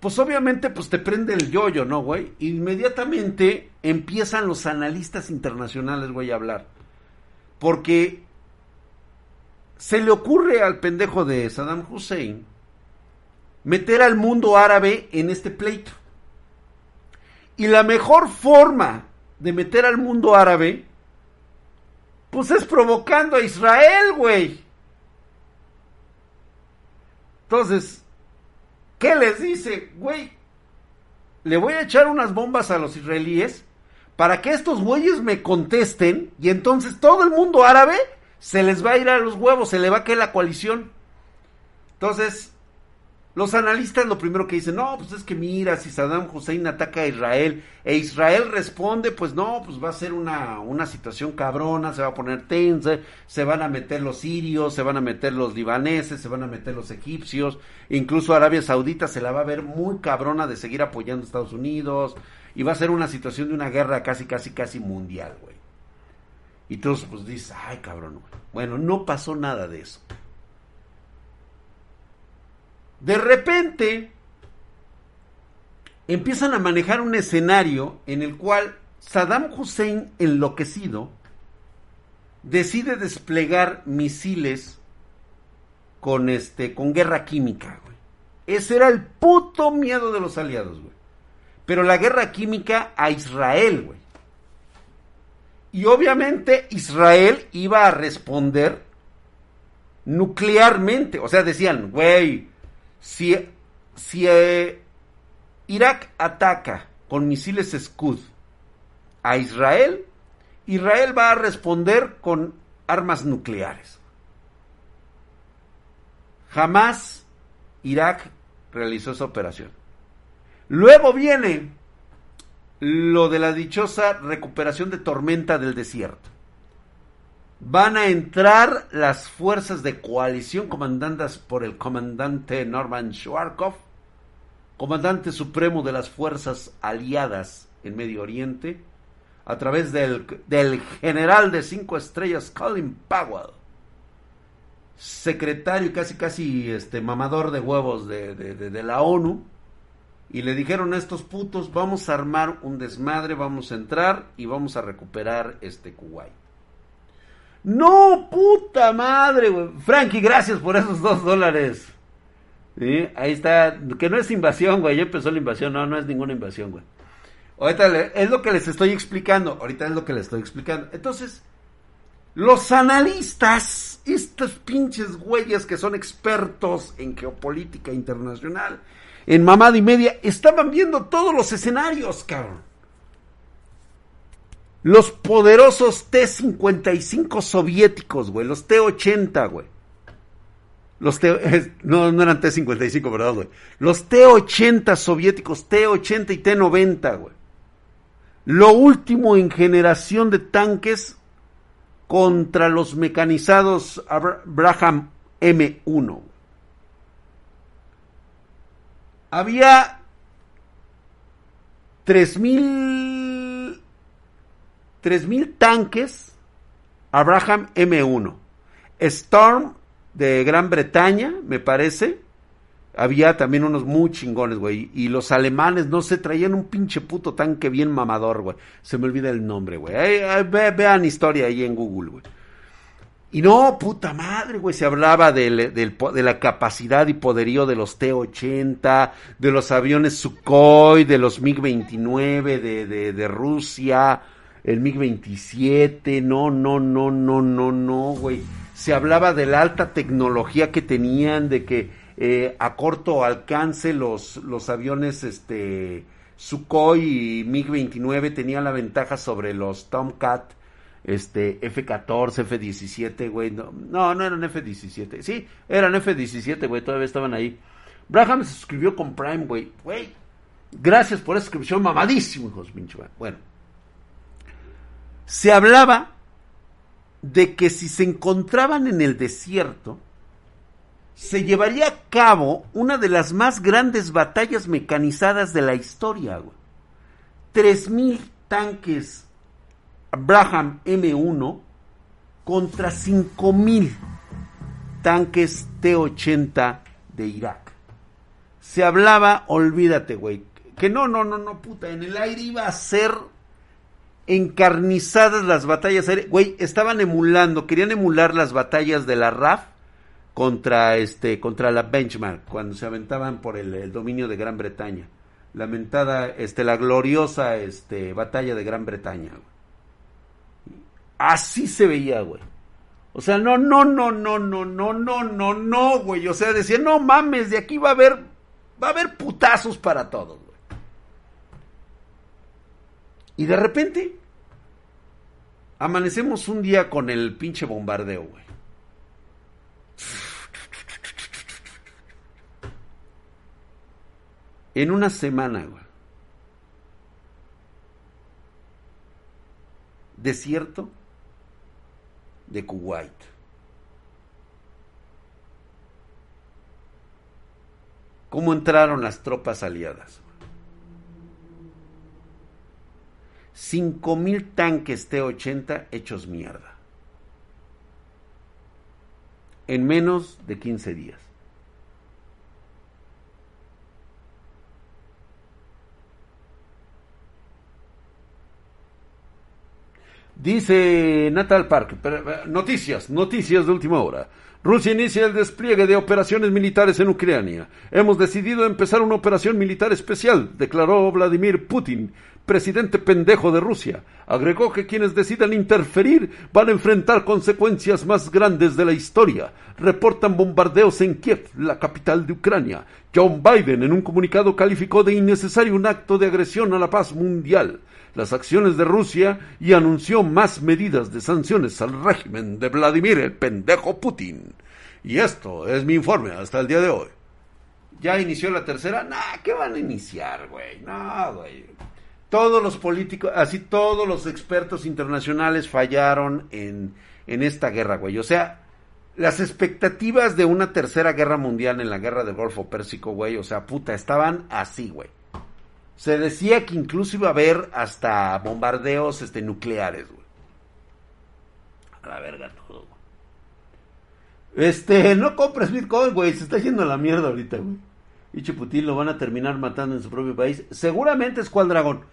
pues obviamente pues te prende el yoyo, ¿no, güey? Inmediatamente empiezan los analistas internacionales, güey, a hablar. Porque se le ocurre al pendejo de Saddam Hussein meter al mundo árabe en este pleito. Y la mejor forma de meter al mundo árabe, pues es provocando a Israel, güey. Entonces, ¿qué les dice? Güey, le voy a echar unas bombas a los israelíes para que estos güeyes me contesten y entonces todo el mundo árabe se les va a ir a los huevos, se le va a caer la coalición. Entonces, los analistas lo primero que dicen, no, pues es que mira, si Saddam Hussein ataca a Israel e Israel responde, pues no, pues va a ser una, una situación cabrona, se va a poner tensa, se van a meter los sirios, se van a meter los libaneses, se van a meter los egipcios, incluso Arabia Saudita se la va a ver muy cabrona de seguir apoyando a Estados Unidos y va a ser una situación de una guerra casi, casi, casi mundial, güey. Y todos pues dices, ay cabrón. Bueno, no pasó nada de eso. De repente empiezan a manejar un escenario en el cual Saddam Hussein, enloquecido, decide desplegar misiles con este con guerra química, güey. Ese era el puto miedo de los aliados, güey. Pero la guerra química a Israel, güey. Y obviamente Israel iba a responder nuclearmente. O sea, decían, güey, si, eh, Irak ataca con misiles Scud a Israel, Israel va a responder con armas nucleares. Jamás Irak realizó esa operación. Luego viene lo de la dichosa recuperación de tormenta del desierto. Van a entrar las fuerzas de coalición comandadas por el comandante Norman Schwarzkopf, comandante supremo de las fuerzas aliadas en Medio Oriente, a través del, del general de cinco estrellas Colin Powell, secretario casi casi este mamador de huevos de, de, de, de la ONU, y le dijeron a estos putos, vamos a armar un desmadre, vamos a entrar y vamos a recuperar este Kuwait. No, puta madre, güey. Frankie, gracias por esos dos dólares. Ahí está, que no es invasión, güey. Ya empezó la invasión. No, no es ninguna invasión, güey. Ahorita es lo que les estoy explicando. Ahorita es lo que les estoy explicando. Entonces, los analistas, estos pinches güeyes que son expertos en geopolítica internacional, en mamada y media, estaban viendo todos los escenarios, cabrón. Los poderosos T-55 soviéticos, güey. Los T-80, güey. Los T... No, no eran T-55, ¿verdad, güey? Los T-80 soviéticos, T-80 y T-90, güey. Lo último en generación de tanques contra los mecanizados Abraham M1. Había 3000 3000 tanques Abraham M1. Storm de Gran Bretaña, me parece. Había también unos muy chingones, güey. Y los alemanes, no sé, traían un pinche puto tanque bien mamador, güey. Se me olvida el nombre, güey. vean historia ahí en Google, güey. Y no, puta madre, güey, se hablaba de la capacidad y poderío de los T-80, de los aviones Sukhoi, de los MiG-29 de, de, de Rusia, el MiG-27, no, no, no, no, no, no, güey. Se hablaba de la alta tecnología que tenían, de que eh, a corto alcance los, los aviones este, Sukhoi y MiG-29 tenían la ventaja sobre los Tomcat este F-14, F-17, güey. No, no, eran F-17. Sí, eran F-17, güey. Todavía estaban ahí. Braham se suscribió con Prime, güey. Güey, gracias por esa suscripción, mamadísimo, hijos, pinche. Bueno, se hablaba de que si se encontraban en el desierto, se llevaría a cabo una de las más grandes batallas mecanizadas de la historia, güey. 3.000 tanques Abraham M1 contra 5.000 tanques T-80 de Irak. Se hablaba, olvídate, güey, que no, no, no, no, puta, en el aire iba a ser encarnizadas las batallas. Güey, estaban emulando, querían emular las batallas de la RAF contra este contra la Benchmark cuando se aventaban por el, dominio de Gran Bretaña. Lamentada este la gloriosa este batalla de Gran Bretaña. Así se veía, güey. O sea, no, no, no, no, no, no, no, no, no, güey. O sea, decía, no mames, de aquí va a haber, va a haber putazos para todos. Y de repente, amanecemos un día con el pinche bombardeo, güey. En una semana, güey. Desierto de Kuwait. ¿Cómo entraron las tropas aliadas? Cinco mil tanques T-80 hechos mierda. En menos de 15 días. Dice Natal Park, noticias, noticias de última hora. Rusia inicia el despliegue de operaciones militares en Ucrania. Hemos decidido empezar una operación militar especial, declaró Vladimir Putin, presidente pendejo de Rusia. Agregó que quienes decidan interferir van a enfrentar consecuencias más grandes de la historia. Reportan bombardeos en Kiev, la capital de Ucrania. John Biden en un comunicado calificó de innecesario un acto de agresión a la paz mundial las acciones de Rusia y anunció más medidas de sanciones al régimen de Vladimir el pendejo Putin. Y esto es mi informe hasta el día de hoy. ¿Ya inició la tercera? Nah, ¿qué van a iniciar, güey? No, güey. Todos los políticos, así todos los expertos internacionales fallaron en, en esta guerra, güey. O sea, las expectativas de una tercera guerra mundial en la guerra del Golfo Pérsico, güey, o sea, puta, estaban así, güey. Se decía que incluso iba a haber hasta bombardeos este, nucleares, güey. A la verga todo, güey. Este, no compres Bitcoin, güey. Se está yendo a la mierda ahorita, güey. Y Chuputín lo van a terminar matando en su propio país. Seguramente es cual dragón.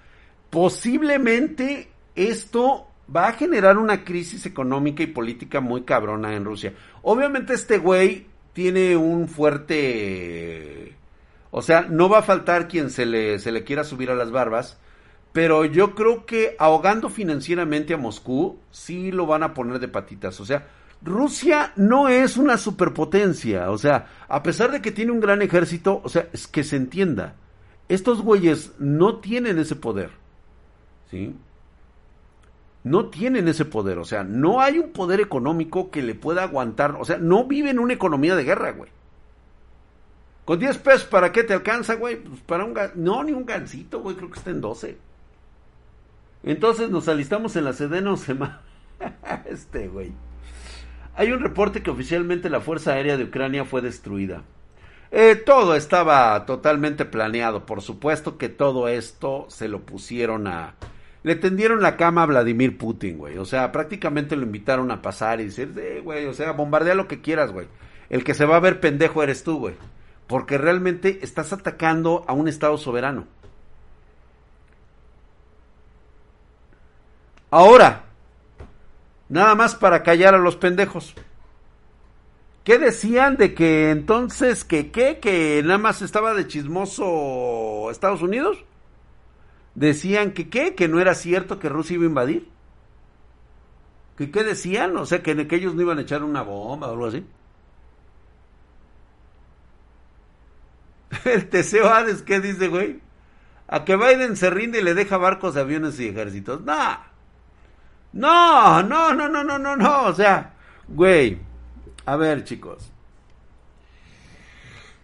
Posiblemente esto va a generar una crisis económica y política muy cabrona en Rusia. Obviamente este güey tiene un fuerte o sea, no va a faltar quien se le, se le quiera subir a las barbas, pero yo creo que ahogando financieramente a Moscú, sí lo van a poner de patitas. O sea, Rusia no es una superpotencia. O sea, a pesar de que tiene un gran ejército, o sea, es que se entienda. Estos güeyes no tienen ese poder. ¿Sí? No tienen ese poder. O sea, no hay un poder económico que le pueda aguantar. O sea, no viven en una economía de guerra, güey. Con 10 pesos, ¿para qué te alcanza, güey? Pues para un No, ni un gancito, güey, creo que está en 12. Entonces nos alistamos en la Sedena semana. este, güey. Hay un reporte que oficialmente la Fuerza Aérea de Ucrania fue destruida. Eh, todo estaba totalmente planeado. Por supuesto que todo esto se lo pusieron a... Le tendieron la cama a Vladimir Putin, güey. O sea, prácticamente lo invitaron a pasar y decir, eh, güey, o sea, bombardea lo que quieras, güey. El que se va a ver pendejo eres tú, güey porque realmente estás atacando a un Estado soberano. Ahora, nada más para callar a los pendejos. ¿Qué decían de que entonces que qué? Que nada más estaba de chismoso Estados Unidos? Decían que qué? Que no era cierto que Rusia iba a invadir. ¿Que qué decían? O sea, que, que ellos no iban a echar una bomba o algo así. El Teseo Hades, ¿qué dice, güey? A que Biden se rinde y le deja barcos, aviones y ejércitos. No. No, no, no, no, no, no, no. O sea, güey. A ver, chicos.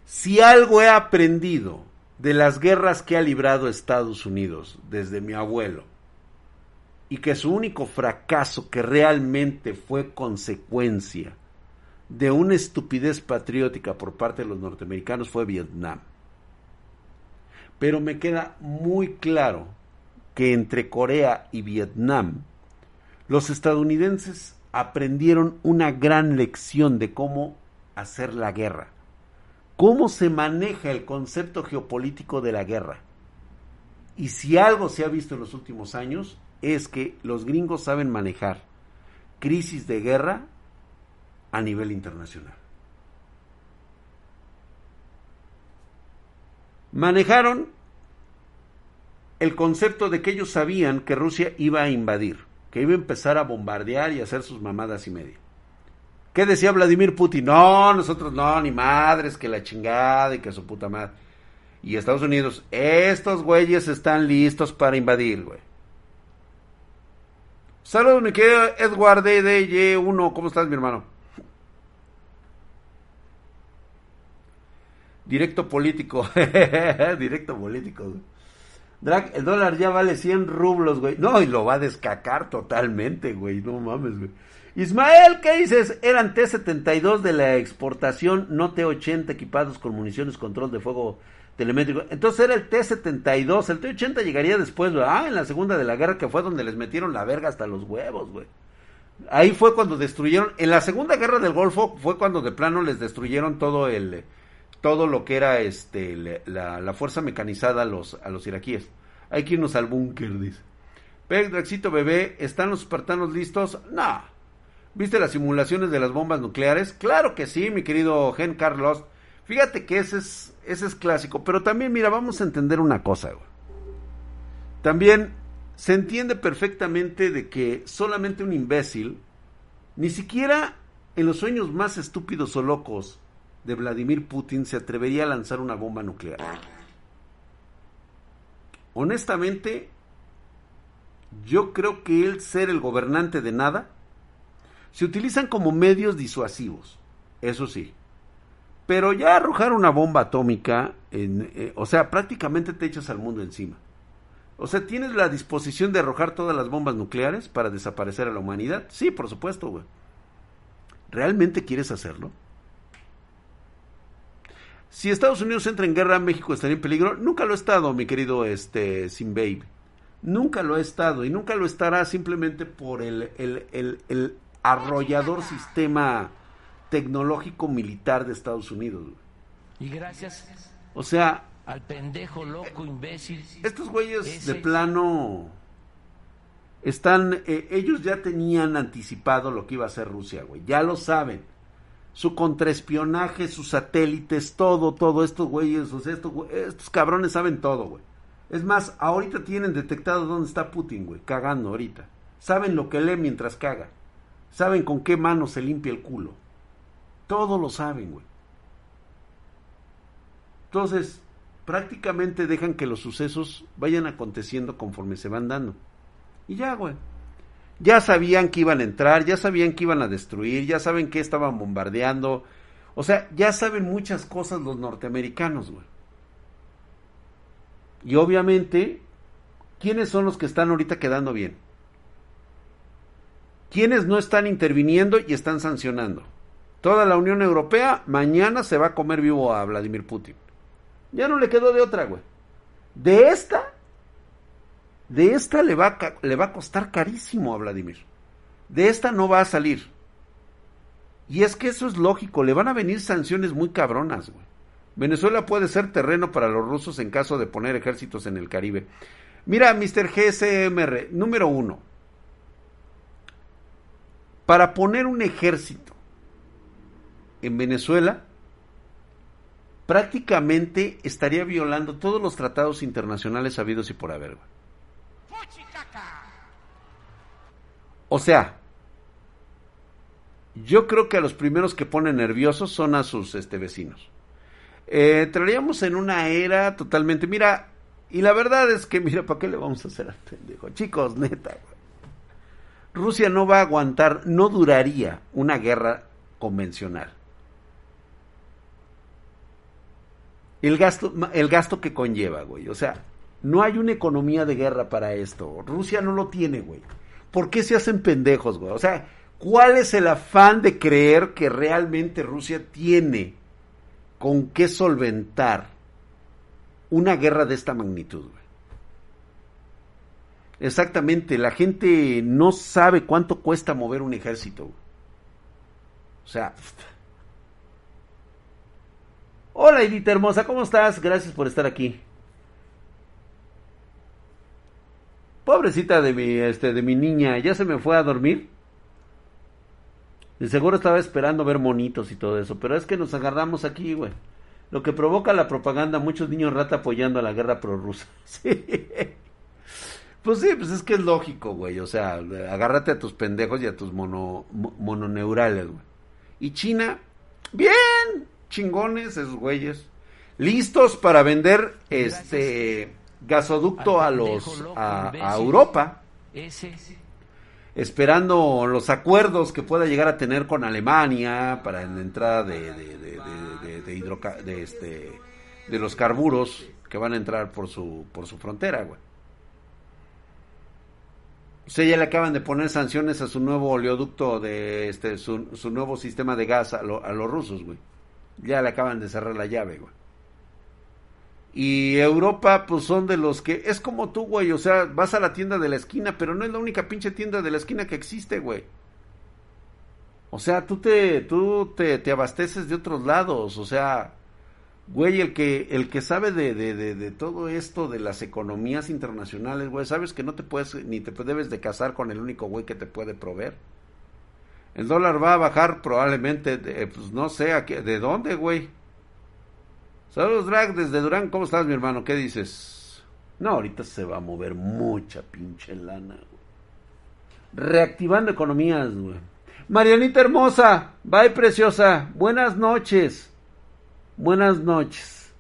Si algo he aprendido de las guerras que ha librado Estados Unidos desde mi abuelo, y que su único fracaso que realmente fue consecuencia de una estupidez patriótica por parte de los norteamericanos fue Vietnam. Pero me queda muy claro que entre Corea y Vietnam, los estadounidenses aprendieron una gran lección de cómo hacer la guerra, cómo se maneja el concepto geopolítico de la guerra. Y si algo se ha visto en los últimos años es que los gringos saben manejar crisis de guerra a nivel internacional. Manejaron el concepto de que ellos sabían que Rusia iba a invadir, que iba a empezar a bombardear y hacer sus mamadas y media. ¿Qué decía Vladimir Putin? No, nosotros no, ni madres, que la chingada y que su puta madre. Y Estados Unidos, estos güeyes están listos para invadir, güey. Saludos, mi querido Edward DDY1, ¿cómo estás, mi hermano? Directo político. Directo político, güey. Drag, el dólar ya vale 100 rublos, güey. No, y lo va a descacar totalmente, güey. No mames, güey. Ismael, ¿qué dices? Eran T-72 de la exportación, no T-80 equipados con municiones, control de fuego telemétrico. Entonces era el T-72. El T-80 llegaría después, güey. Ah, en la segunda de la guerra, que fue donde les metieron la verga hasta los huevos, güey. Ahí fue cuando destruyeron. En la segunda guerra del Golfo fue cuando de plano les destruyeron todo el todo lo que era este la, fuerza mecanizada a los, a los iraquíes. Hay que irnos al búnker, dice. Drexito bebé, ¿están los espartanos listos? No. ¿Viste las simulaciones de las bombas nucleares? Claro que sí, mi querido Gen Carlos. Fíjate que ese es, ese es clásico. Pero también, mira, vamos a entender una cosa. Güey. También se entiende perfectamente de que solamente un imbécil, ni siquiera en los sueños más estúpidos o locos de Vladimir Putin se atrevería a lanzar una bomba nuclear. Honestamente, yo creo que el ser el gobernante de nada se utilizan como medios disuasivos, eso sí. Pero ya arrojar una bomba atómica, eh, o sea, prácticamente te echas al mundo encima. O sea, ¿tienes la disposición de arrojar todas las bombas nucleares para desaparecer a la humanidad? Sí, por supuesto, güey. ¿Realmente quieres hacerlo? Si Estados Unidos entra en guerra, México estaría en peligro. Nunca lo ha estado, mi querido este, Babe. Nunca lo ha estado y nunca lo estará simplemente por el, el, arrollador sistema tecnológico militar de Estados Unidos. Y gracias. O sea. Al pendejo loco imbécil. Estos güeyes de plano están. Eh, ellos ya tenían anticipado lo que iba a hacer Rusia, güey. Ya lo saben su contraespionaje, sus satélites, todo, todo, estos güeyes, o sea, estos, estos cabrones saben todo, güey. Es más, ahorita tienen detectado dónde está Putin, güey, cagando ahorita. Saben lo que lee mientras caga. Saben con qué mano se limpia el culo. Todo lo saben, güey. Entonces, prácticamente dejan que los sucesos vayan aconteciendo conforme se van dando. Y ya, güey. Ya sabían que iban a entrar, ya sabían que iban a destruir, ya saben que estaban bombardeando. O sea, ya saben muchas cosas los norteamericanos, güey. Y obviamente, ¿quiénes son los que están ahorita quedando bien? ¿Quiénes no están interviniendo y están sancionando? Toda la Unión Europea mañana se va a comer vivo a Vladimir Putin. Ya no le quedó de otra, güey. De esta de esta le va, a, costar carísimo a Vladimir. De esta no va a salir. Y es que eso es lógico, le van a venir sanciones muy cabronas, güey. Venezuela puede ser terreno para los rusos en caso de poner ejércitos en el Caribe. Mira, Mr. GSMR, número uno. Para poner un ejército en Venezuela, prácticamente estaría violando todos los tratados internacionales habidos y por haber. O sea, yo creo que a los primeros que ponen nerviosos son a sus este, vecinos. Eh, entraríamos en una era totalmente. Mira, y la verdad es que, mira, ¿para qué le vamos a hacer al pendejo? Chicos, neta, Rusia no va a aguantar, no duraría una guerra convencional. El gasto, el gasto que conlleva, güey. O sea, no hay una economía de guerra para esto. Rusia no lo tiene, güey. ¿por qué se hacen pendejos, güey? O sea, ¿cuál es el afán de creer que realmente Rusia tiene con qué solventar una guerra de esta magnitud, güey? Exactamente, la gente no sabe cuánto cuesta mover un ejército. O sea, Hola Edith hermosa, ¿cómo estás? Gracias por estar aquí. Pobrecita de mi, este, de mi niña, ya se me fue a dormir. De seguro estaba esperando ver monitos y todo eso, pero es que nos agarramos aquí, güey. Lo que provoca la propaganda, muchos niños rata apoyando a la guerra prorrusa. Sí. Pues sí, pues es que es lógico, güey. O sea, agárrate a tus pendejos y a tus mono, mononeurales, güey. Y China, bien, chingones esos güeyes. Listos para vender, este gasoducto a los a, Europa. Esperando los acuerdos que pueda llegar a tener con Alemania para la entrada de de, de, de, de, este de los carburos que van a entrar por su por su frontera güey. O sea, ya le acaban de poner sanciones a su nuevo oleoducto de este su, su nuevo sistema de gas a, a los rusos güey. Ya le acaban de cerrar la llave güey y Europa, pues son de los que. Es como tú, güey. O sea, vas a la tienda de la esquina, pero no es la única pinche tienda de la esquina que existe, güey. O sea, tú te, tú te, te abasteces de otros lados. O sea, Güey, el que, el que sabe de, de, de, de, todo esto, de las economías internacionales, güey, sabes que no te puedes, ni te debes de casar con el único güey que te puede proveer. El dólar va a bajar probablemente, pues no sé, a ¿de dónde, güey? Saludos, Drag, desde Durán, ¿cómo estás, mi hermano? ¿Qué dices? No, ahorita se va a mover mucha pinche lana, güey. Reactivando economías, güey. Marianita hermosa, bye preciosa, buenas noches. Buenas noches.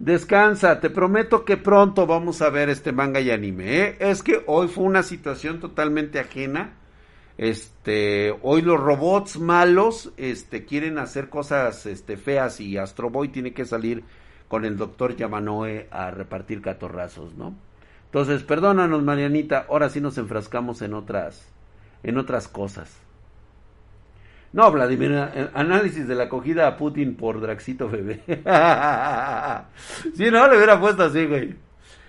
Descansa, te prometo que pronto vamos a ver este manga y anime. ¿eh? Es que hoy fue una situación totalmente ajena. Este, hoy los robots malos, este, quieren hacer cosas, este, feas y Astro Boy tiene que salir con el doctor Yamanoe a repartir catorrazos, ¿no? Entonces, perdónanos, Marianita, ahora sí nos enfrascamos en otras, en otras cosas. No, Vladimir, análisis de la acogida a Putin por Draxito Bebé. si no, le hubiera puesto así, güey.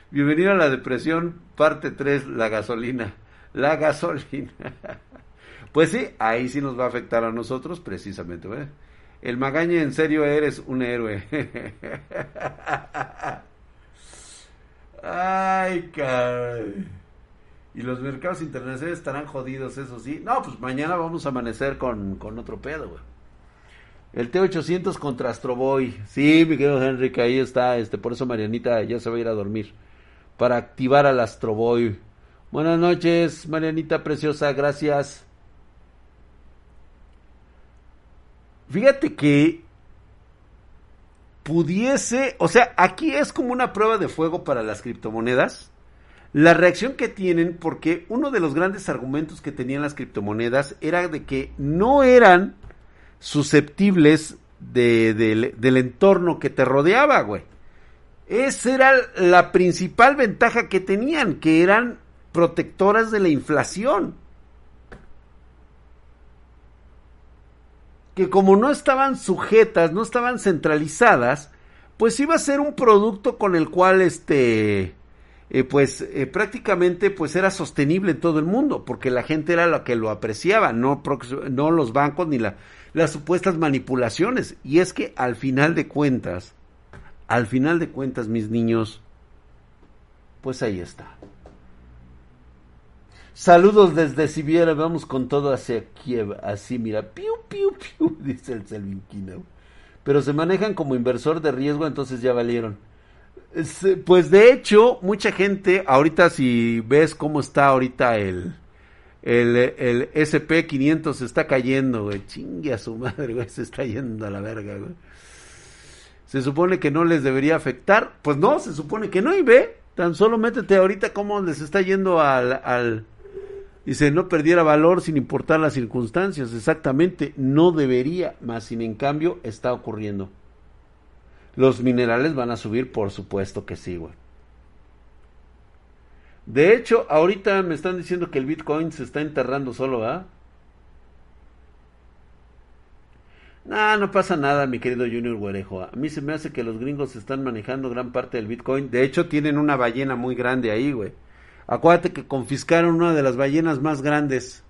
Bienvenido a la depresión, parte 3, la gasolina. La gasolina. pues sí, ahí sí nos va a afectar a nosotros, precisamente, güey. El Magaña, en serio, eres un héroe. Ay, caray. Y los mercados internacionales estarán jodidos, eso sí. No, pues mañana vamos a amanecer con, con otro pedo, güey. El T800 contra Astroboy. Sí, mi querido Henrik, ahí está. Este, por eso Marianita ya se va a ir a dormir. Para activar al Astroboy. Buenas noches, Marianita preciosa, gracias. Fíjate que pudiese, o sea, aquí es como una prueba de fuego para las criptomonedas la reacción que tienen, porque uno de los grandes argumentos que tenían las criptomonedas era de que no eran susceptibles de, del entorno que te rodeaba, güey. Esa era la principal ventaja que tenían, que eran protectoras de la inflación. Que como no estaban sujetas, no estaban centralizadas, pues iba a ser un producto con el cual este eh, pues eh, prácticamente pues era sostenible en todo el mundo, porque la gente era la que lo apreciaba, no, no los bancos ni la, las supuestas manipulaciones. Y es que al final de cuentas, al final de cuentas, mis niños, pues ahí está. Saludos desde Sibiera, vamos con todo hacia Kiev, así mira, piu, piu, piu, dice el Selvinkino. Pero se manejan como inversor de riesgo, entonces ya valieron. Pues de hecho, mucha gente, ahorita si ves cómo está ahorita el, el, el SP500 se está cayendo, güey. Chingue a su madre, güey. Se está yendo a la verga, güey. Se supone que no les debería afectar. Pues no, se supone que no. Y ve, tan solo métete ahorita cómo les está yendo al, al... Dice, no perdiera valor sin importar las circunstancias. Exactamente, no debería, más sin en cambio está ocurriendo. Los minerales van a subir, por supuesto que sí, güey. De hecho, ahorita me están diciendo que el Bitcoin se está enterrando solo, ¿ah? No, no pasa nada, mi querido Junior Guarejo. A mí se me hace que los gringos están manejando gran parte del Bitcoin. De hecho, tienen una ballena muy grande ahí, güey. Acuérdate que confiscaron una de las ballenas más grandes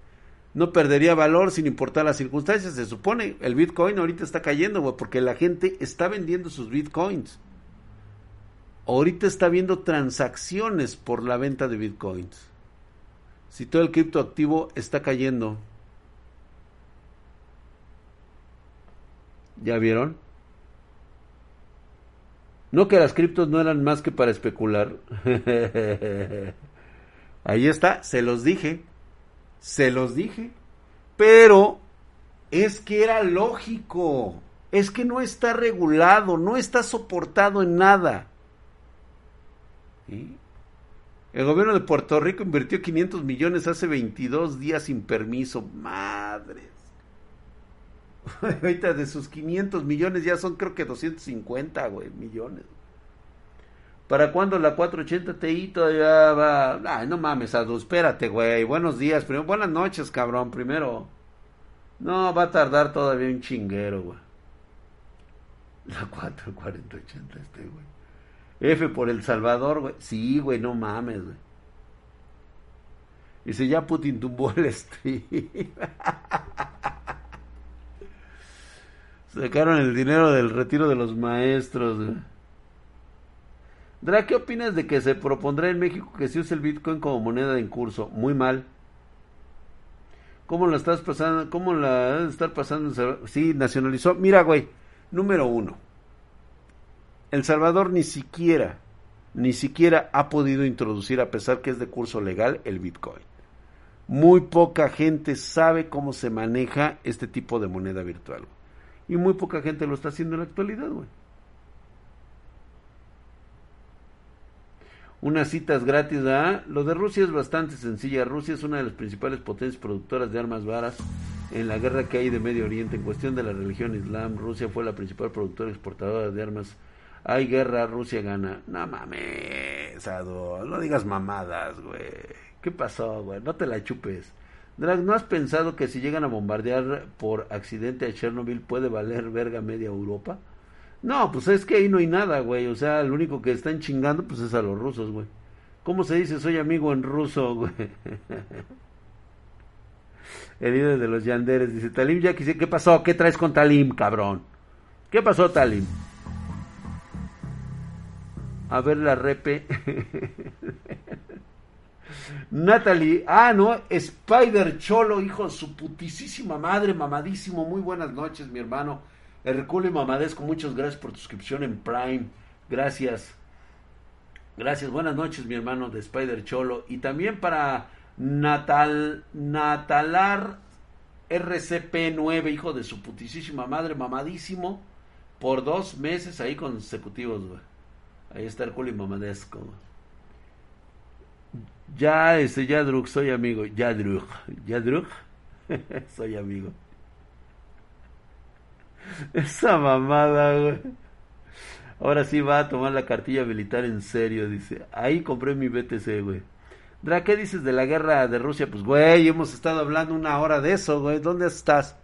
no perdería valor sin importar las circunstancias. Se supone, el Bitcoin ahorita está cayendo, güey, porque la gente está vendiendo sus Bitcoins. Ahorita está viendo transacciones por la venta de Bitcoins. Si todo el criptoactivo está cayendo. ¿Ya vieron? No que las criptos no eran más que para especular. Ahí está, se los dije. Se los dije. Pero es que era lógico. Es que no está regulado, no está soportado en nada. El gobierno de Puerto Rico invirtió 500 millones hace 22 días sin permiso. Madres. Ahorita de sus 500 millones ya son creo que 250, güey, millones. ¿Para cuándo la 480 Ti todavía va? Ay, no mames, Adu, espérate, güey. Buenos días, primero. Buenas noches, cabrón, primero. No, va a tardar todavía un chinguero, güey. La 44080 este, güey. F por El Salvador, güey. Sí, güey, no mames, güey. Dice, ya Putin tumbó el stream. Sacaron el dinero del retiro de los maestros. güey. Dra, ¿qué opinas de que se propondrá en México que se use el Bitcoin como moneda en curso? Muy mal. ¿Cómo la estás pasando? ¿Cómo la estar pasando? Sí, nacionalizó. Mira, güey, número uno. El Salvador ni siquiera, ni siquiera ha podido introducir, a pesar que es de curso legal, el Bitcoin. Muy poca gente sabe cómo se maneja este tipo de moneda virtual. Y muy poca gente lo está haciendo en la actualidad, güey. Unas citas gratis, ¿verdad? Lo de Rusia es bastante sencilla. Rusia es una de las principales potencias productoras de armas varas en la guerra que hay de Medio Oriente. En cuestión de la religión islam, Rusia fue la principal productora exportadora de armas. Hay guerra, Rusia gana. No mames, Ado, no digas mamadas, güey. ¿Qué pasó, güey? No te la chupes. Drag, ¿no has pensado que si llegan a bombardear por accidente a Chernobyl puede valer verga media Europa? No, pues es que ahí no hay nada, güey. O sea, lo único que están chingando, pues es a los rusos, güey. ¿Cómo se dice soy amigo en ruso, güey? El líder de los yanderes dice, Talim ya quisiera... ¿Qué pasó? ¿Qué traes con Talim, cabrón? ¿Qué pasó, Talim? A ver la repe. Natalie, ah, no, Spider Cholo, hijo de su putisísima madre, mamadísimo. Muy buenas noches, mi hermano. Herculeo Mamadesco, muchas gracias por tu suscripción en Prime. Gracias. Gracias, buenas noches, mi hermano de Spider Cholo. Y también para Natal, Natalar RCP9, hijo de su putisísima madre, mamadísimo, por dos meses ahí consecutivos, güey. Ahí está Herculeo Mamadesco. Ya, este, ya Druk, soy amigo. Ya Druk, ya soy amigo. Esa mamada, güey. Ahora sí va a tomar la cartilla militar en serio, dice. Ahí compré mi BTC, güey. Dra, ¿qué dices de la guerra de Rusia? Pues, güey, hemos estado hablando una hora de eso, güey. ¿Dónde estás?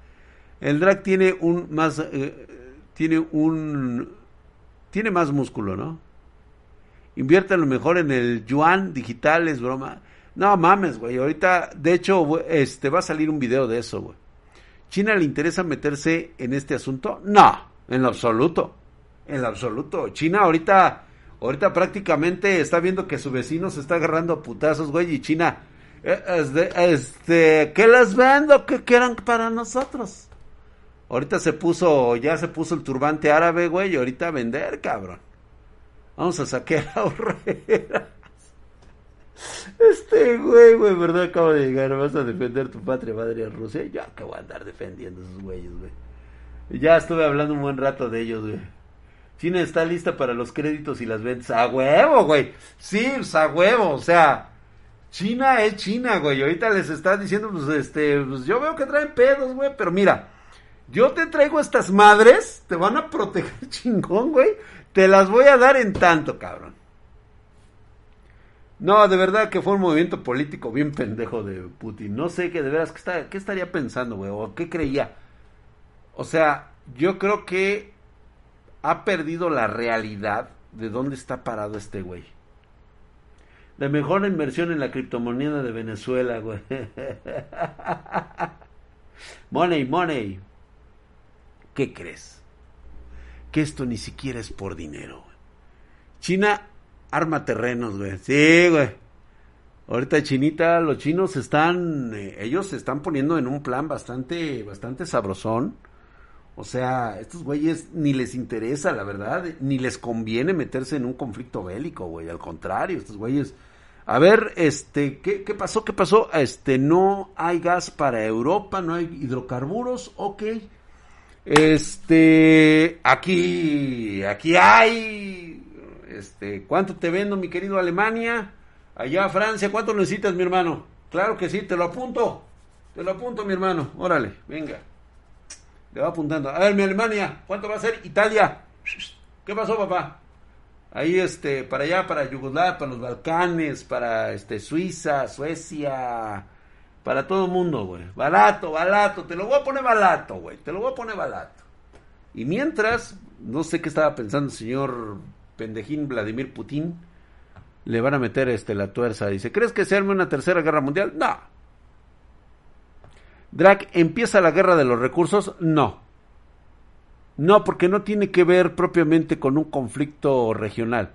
El drag tiene un más, eh, tiene un, tiene más músculo, ¿no? Invierte lo mejor en el yuan digital, es broma. No mames, güey. Ahorita, de hecho, este va a salir un video de eso, güey. ¿China le interesa meterse en este asunto? No, en lo absoluto. En lo absoluto. China ahorita, ahorita prácticamente está viendo que su vecino se está agarrando a putazos, güey, y China, este, este, ¿qué les vendo? ¿Qué quieran para nosotros? Ahorita se puso, ya se puso el turbante árabe, güey, y ahorita vender, cabrón. Vamos a saquear a Horreras. Este güey, güey, ¿verdad? Acaba de llegar. Vas a defender tu patria, madre Rusia. Yo acabo de andar defendiendo a esos güeyes, güey. Ya estuve hablando un buen rato de ellos, güey. China está lista para los créditos y las ventas. ¡A huevo, güey! Sí, pues, a huevo. O sea, China es China, güey. Ahorita les está diciendo, pues, este, pues yo veo que traen pedos, güey. Pero mira, yo te traigo estas madres. Te van a proteger chingón, güey. Te las voy a dar en tanto, cabrón. No, de verdad que fue un movimiento político bien pendejo de Putin. No sé qué de veras, ¿qué, estaría pensando, güey? ¿O qué creía? O sea, yo creo que ha perdido la realidad de dónde está parado este güey. La mejor inversión en la criptomoneda de Venezuela, güey. money, money. ¿Qué crees? Que esto ni siquiera es por dinero. China arma terrenos, güey. Sí, güey. Ahorita Chinita, los chinos están, eh, ellos se están poniendo en un plan bastante, bastante sabrosón. O sea, estos güeyes ni les interesa, la verdad, ni les conviene meterse en un conflicto bélico, güey. Al contrario, estos güeyes. A ver, este, ¿qué, ¿qué pasó? ¿Qué pasó? Este, no hay gas para Europa, no hay hidrocarburos, ok. Este, aquí, aquí hay, este, ¿cuánto te vendo, mi querido Alemania? Allá Francia, ¿cuánto necesitas, mi hermano? Claro que sí, te lo apunto. Te lo apunto, mi hermano. Órale, venga. Le va apuntando. A ver, mi Alemania, ¿cuánto va a ser? Italia. ¿Qué pasó, papá? Ahí, este, para allá, para Yugoslavia, para los Balcanes, para, este, Suiza, Suecia, para todo el mundo, güey. Barato, barato. Te lo voy a poner barato, güey. Te lo voy a poner barato. Y mientras, no sé qué estaba pensando el señor pendejín Vladimir Putin, le van a meter este la tuerza. Dice, ¿crees que se arme una tercera guerra mundial? No. Drac, ¿empieza la guerra de los recursos? No. No, porque no tiene que ver propiamente con un conflicto regional.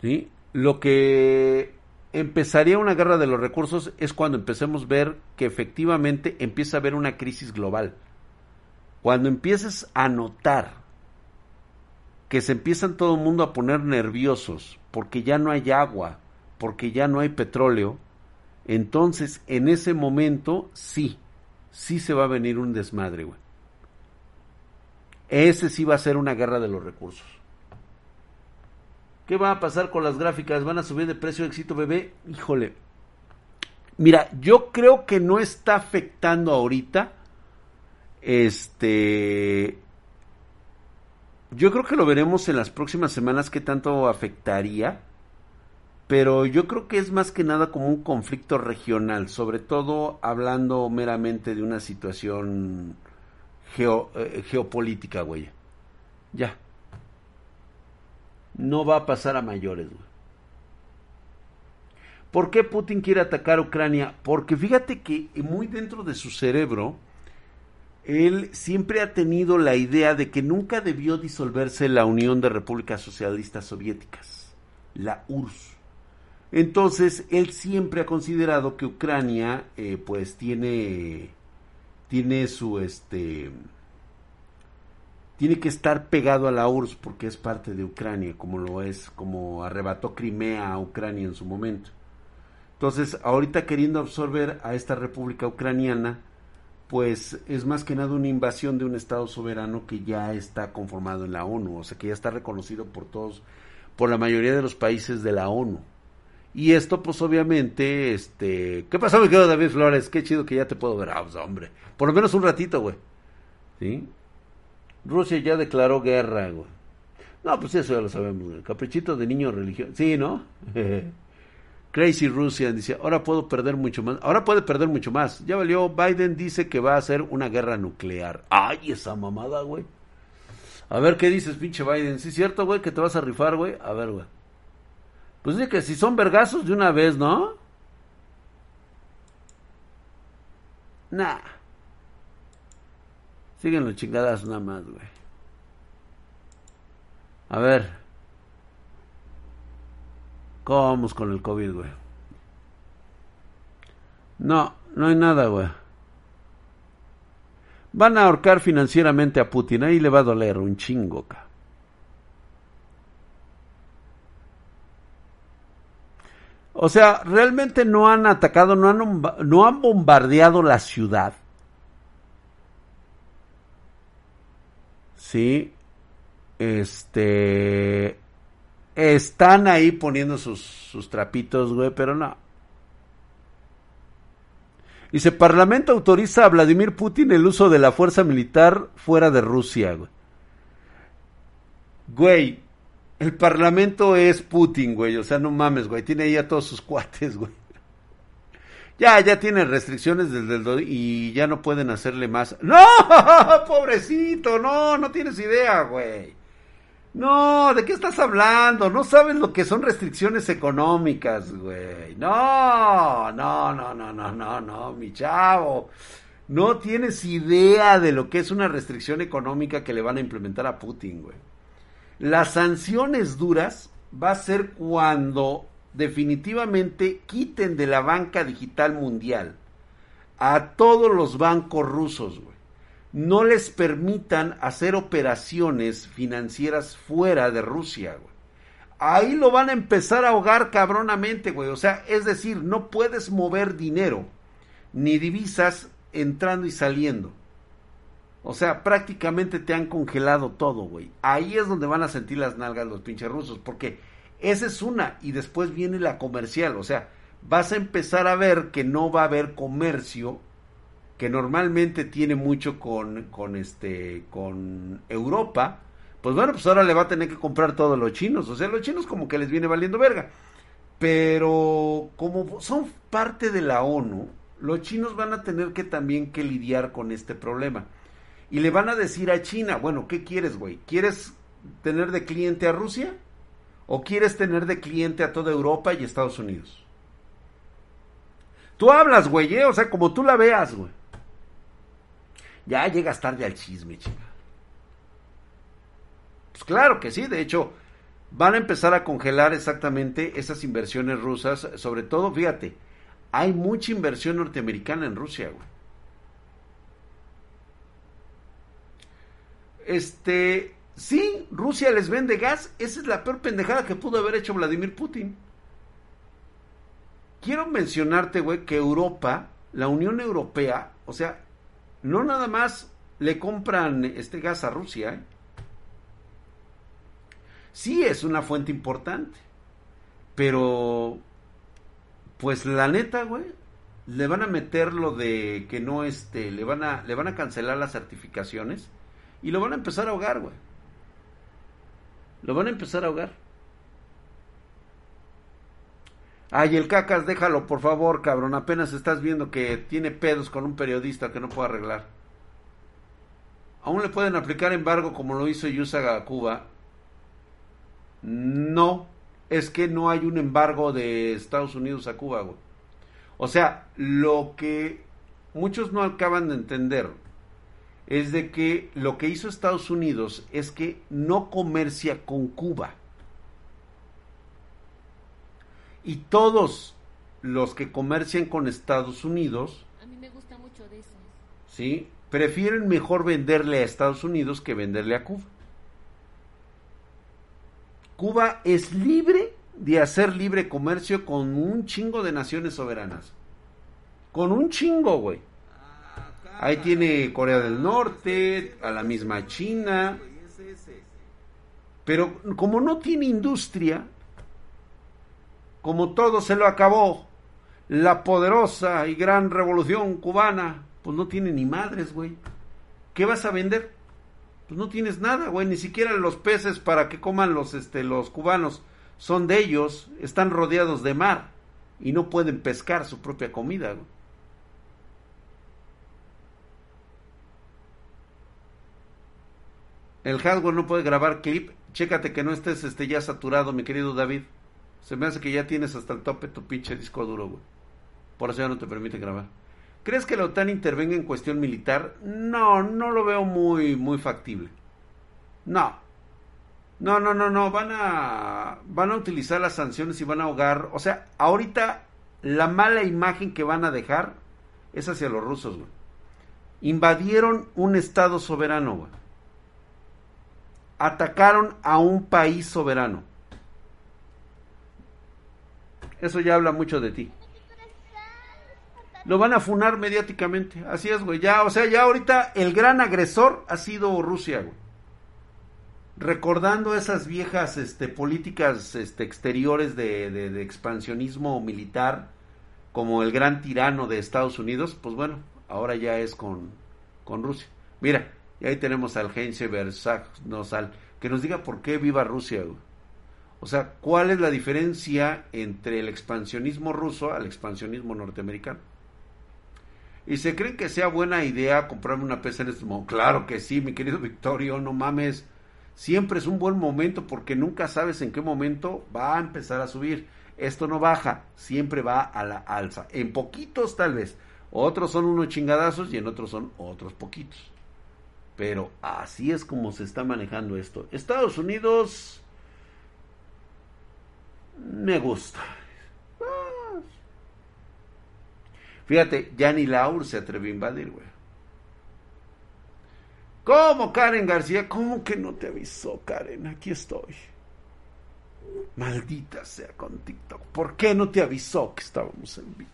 ¿Sí? Lo que empezaría una guerra de los recursos es cuando empecemos a ver que efectivamente empieza a haber una crisis global. Cuando empieces a notar que se empiezan todo el mundo a poner nerviosos porque ya no hay agua, porque ya no hay petróleo, entonces en ese momento sí, sí se va a venir un desmadre, güey. Ese sí va a ser una guerra de los recursos. ¿Qué va a pasar con las gráficas? ¿Van a subir de precio éxito bebé? Híjole. Mira, yo creo que no está afectando ahorita. Este. Yo creo que lo veremos en las próximas semanas qué tanto afectaría. Pero yo creo que es más que nada como un conflicto regional, sobre todo hablando meramente de una situación eh, geopolítica, güey. Ya no va a pasar a mayores. Güey. ¿Por qué Putin quiere atacar a Ucrania? Porque fíjate que muy dentro de su cerebro, él siempre ha tenido la idea de que nunca debió disolverse la Unión de Repúblicas Socialistas Soviéticas, la URSS. Entonces, él siempre ha considerado que Ucrania, eh, pues, tiene, tiene su, este, tiene que estar pegado a la URSS porque es parte de Ucrania, como lo es, como arrebató Crimea a Ucrania en su momento. Entonces, ahorita queriendo absorber a esta república ucraniana, pues es más que nada una invasión de un Estado soberano que ya está conformado en la ONU, o sea, que ya está reconocido por todos, por la mayoría de los países de la ONU. Y esto, pues obviamente, este... ¿Qué pasó, mi querido David Flores? Qué chido que ya te puedo ver. Ah, pues, hombre. Por lo menos un ratito, güey. ¿Sí? Rusia ya declaró guerra, güey. No, pues eso ya lo sabemos, güey. Caprichito de niño religioso. Sí, ¿no? Crazy Rusia dice, ahora puedo perder mucho más. Ahora puede perder mucho más. Ya valió. Biden dice que va a hacer una guerra nuclear. Ay, esa mamada, güey. A ver qué dices, pinche Biden. ¿Sí es cierto, güey, que te vas a rifar, güey? A ver, güey. Pues dice que si son vergazos de una vez, ¿no? Nah. Siguen los chingadas nada más, güey. A ver. ¿Cómo vamos con el COVID, güey? No, no hay nada, güey. Van a ahorcar financieramente a Putin. Ahí le va a doler un chingo, ca. O sea, realmente no han atacado, no han, no han bombardeado la ciudad. ¿sí? Este... Están ahí poniendo sus, sus trapitos, güey, pero no. Dice, Parlamento autoriza a Vladimir Putin el uso de la fuerza militar fuera de Rusia, güey. Güey, el Parlamento es Putin, güey, o sea, no mames, güey, tiene ahí a todos sus cuates, güey. Ya, ya tiene restricciones desde el y ya no pueden hacerle más. ¡No! Pobrecito, no, no tienes idea, güey. No, ¿de qué estás hablando? No sabes lo que son restricciones económicas, güey. No, no, no, no, no, no, no, mi chavo. No tienes idea de lo que es una restricción económica que le van a implementar a Putin, güey. Las sanciones duras va a ser cuando definitivamente quiten de la banca digital mundial a todos los bancos rusos, güey. No les permitan hacer operaciones financieras fuera de Rusia, güey. Ahí lo van a empezar a ahogar cabronamente, güey. O sea, es decir, no puedes mover dinero ni divisas entrando y saliendo. O sea, prácticamente te han congelado todo, güey. Ahí es donde van a sentir las nalgas los pinches rusos, porque esa es una. Y después viene la comercial. O sea, vas a empezar a ver que no va a haber comercio que normalmente tiene mucho con, con este, con Europa. Pues bueno, pues ahora le va a tener que comprar todos los chinos. O sea, los chinos como que les viene valiendo verga. Pero como son parte de la ONU, los chinos van a tener que también que lidiar con este problema. Y le van a decir a China, bueno, ¿qué quieres, güey? ¿Quieres tener de cliente a Rusia? ¿O quieres tener de cliente a toda Europa y Estados Unidos? Tú hablas, güey, ¿eh? o sea, como tú la veas, güey. Ya llegas tarde al chisme, chica. Pues claro que sí, de hecho, van a empezar a congelar exactamente esas inversiones rusas, sobre todo, fíjate, hay mucha inversión norteamericana en Rusia, güey. Este, sí, Rusia les vende gas, esa es la peor pendejada que pudo haber hecho Vladimir Putin. Quiero mencionarte, güey, que Europa, la Unión Europea, o sea, no nada más le compran este gas a Rusia, ¿eh? sí es una fuente importante, pero pues la neta, güey, le van a meter lo de que no este, le van a le van a cancelar las certificaciones y lo van a empezar a ahogar, güey. Lo van a empezar a ahogar. Ay, el cacas, déjalo, por favor, cabrón. Apenas estás viendo que tiene pedos con un periodista que no puede arreglar. ¿Aún le pueden aplicar embargo como lo hizo Yusaga a Cuba? No, es que no hay un embargo de Estados Unidos a Cuba, güey. O sea, lo que muchos no acaban de entender es de que lo que hizo Estados Unidos es que no comercia con Cuba. Y todos los que comercian con Estados Unidos, A mí me gusta mucho de eso. ¿sí? Prefieren mejor venderle a Estados Unidos que venderle a Cuba. Cuba es libre de hacer libre comercio con un chingo de naciones soberanas. Con un chingo, güey. Ahí tiene Corea del Norte, a la misma China. Pero como no tiene industria, como todo se lo acabó, la poderosa y gran revolución cubana, pues no tiene ni madres, güey. ¿Qué vas a vender? Pues no tienes nada, güey, ni siquiera los peces para que coman los este los cubanos son de ellos, están rodeados de mar y no pueden pescar su propia comida. Güey. El hardware no puede grabar clip. Chécate que no estés este, ya saturado, mi querido David. Se me hace que ya tienes hasta el tope tu pinche disco duro, güey. Por eso ya no te permite grabar. ¿Crees que la OTAN intervenga en cuestión militar? No, no lo veo muy, muy factible. No. No, no, no, no. Van a, van a utilizar las sanciones y van a ahogar. O sea, ahorita la mala imagen que van a dejar es hacia los rusos, güey. Invadieron un estado soberano, güey atacaron a un país soberano. Eso ya habla mucho de ti. Lo van a funar mediáticamente. Así es, güey. Ya, o sea, ya ahorita el gran agresor ha sido Rusia, güey. Recordando esas viejas este, políticas este, exteriores de, de, expansionismo militar, como el gran tirano de Estados Unidos, pues bueno, ahora ya es con, con Rusia. Mira, y ahí tenemos al Heinze Versagnosal, que nos diga por qué viva Rusia. Güey. O sea, ¿cuál es la diferencia entre el expansionismo ruso al expansionismo norteamericano? ¿Y se creen que sea buena idea comprarme una PC en este momento? Claro que sí, mi querido Victorio, no mames. Siempre es un buen momento porque nunca sabes en qué momento va a empezar a subir. Esto no baja, siempre va a la alza. En poquitos tal vez. Otros son unos chingadazos y en otros son otros poquitos. Pero así es como se está manejando esto. Estados Unidos me gusta. Fíjate, ya ni Laur se atrevió a invadir, güey. ¿Cómo, Karen García? ¿Cómo que no te avisó, Karen? Aquí estoy. Maldita sea con TikTok. ¿Por qué no te avisó que estábamos en vivo?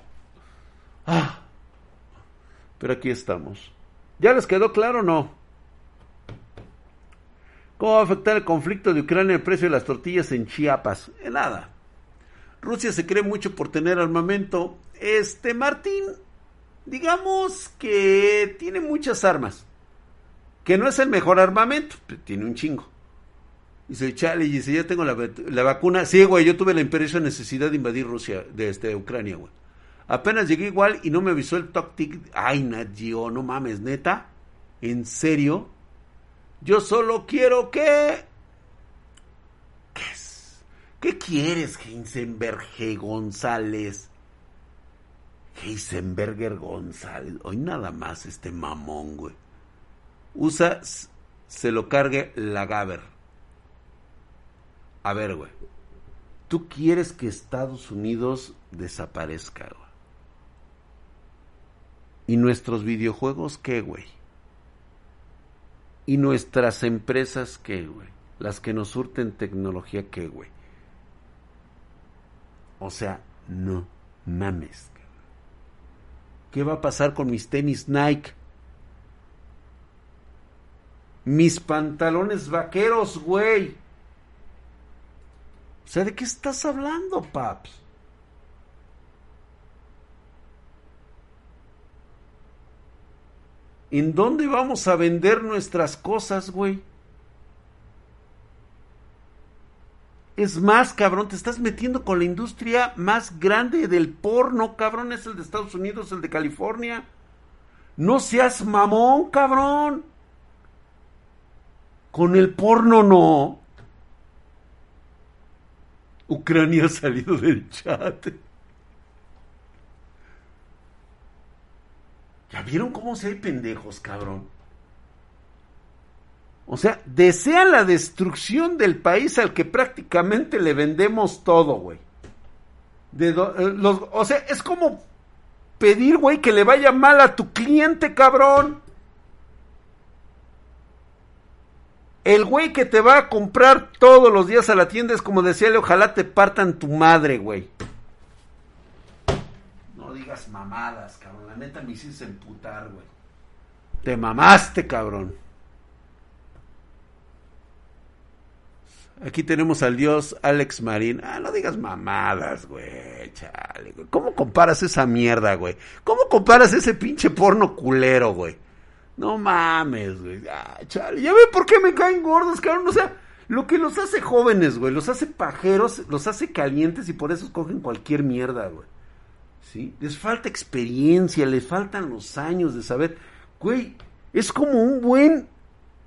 Ah. Pero aquí estamos. ¿Ya les quedó claro o no? ¿Cómo va a afectar el conflicto de Ucrania el precio de las tortillas en Chiapas? En nada. Rusia se cree mucho por tener armamento. Este Martín, digamos que tiene muchas armas. Que no es el mejor armamento, tiene un chingo. Dice, chale, y dice, ya tengo la, la, vacuna. Sí, güey, yo tuve la imperiosa necesidad de invadir Rusia, de este, Ucrania, güey. Apenas llegué igual y no me avisó el Toctic. Ay, Nadio, no mames, neta. ¿En serio? Yo solo quiero que... ¿Qué es? ¿Qué quieres, Heisenberger González? Heisenberger González. Hoy nada más este mamón, güey. USA se lo cargue la Gaber. A ver, güey. Tú quieres que Estados Unidos desaparezca, güey. ¿Y nuestros videojuegos qué, güey? ¿Y nuestras empresas qué, güey? Las que nos surten tecnología qué, güey. O sea, no mames. ¿Qué va a pasar con mis tenis Nike? Mis pantalones vaqueros, güey. O sea, ¿de qué estás hablando, paps? ¿En dónde vamos a vender nuestras cosas, güey? Es más, cabrón, te estás metiendo con la industria más grande del porno, cabrón. Es el de Estados Unidos, el de California. No seas mamón, cabrón. Con el porno no. Ucrania ha salido del chat. ¿Ya vieron cómo se hay pendejos, cabrón? O sea, desean la destrucción del país al que prácticamente le vendemos todo, güey. Eh, o sea, es como pedir, güey, que le vaya mal a tu cliente, cabrón. El güey que te va a comprar todos los días a la tienda es como decirle, ojalá te partan tu madre, güey. No digas mamadas, cabrón. La neta me hiciste emputar, güey. Te mamaste, cabrón. Aquí tenemos al dios Alex Marín. Ah, no digas mamadas, güey. Chale, güey. ¿Cómo comparas esa mierda, güey? ¿Cómo comparas ese pinche porno culero, güey? No mames, güey. Ah, chale. Ya ve por qué me caen gordos, cabrón. O sea, lo que los hace jóvenes, güey. Los hace pajeros, los hace calientes y por eso escogen cualquier mierda, güey. ¿Sí? Les falta experiencia, les faltan los años de saber. Güey, es como un buen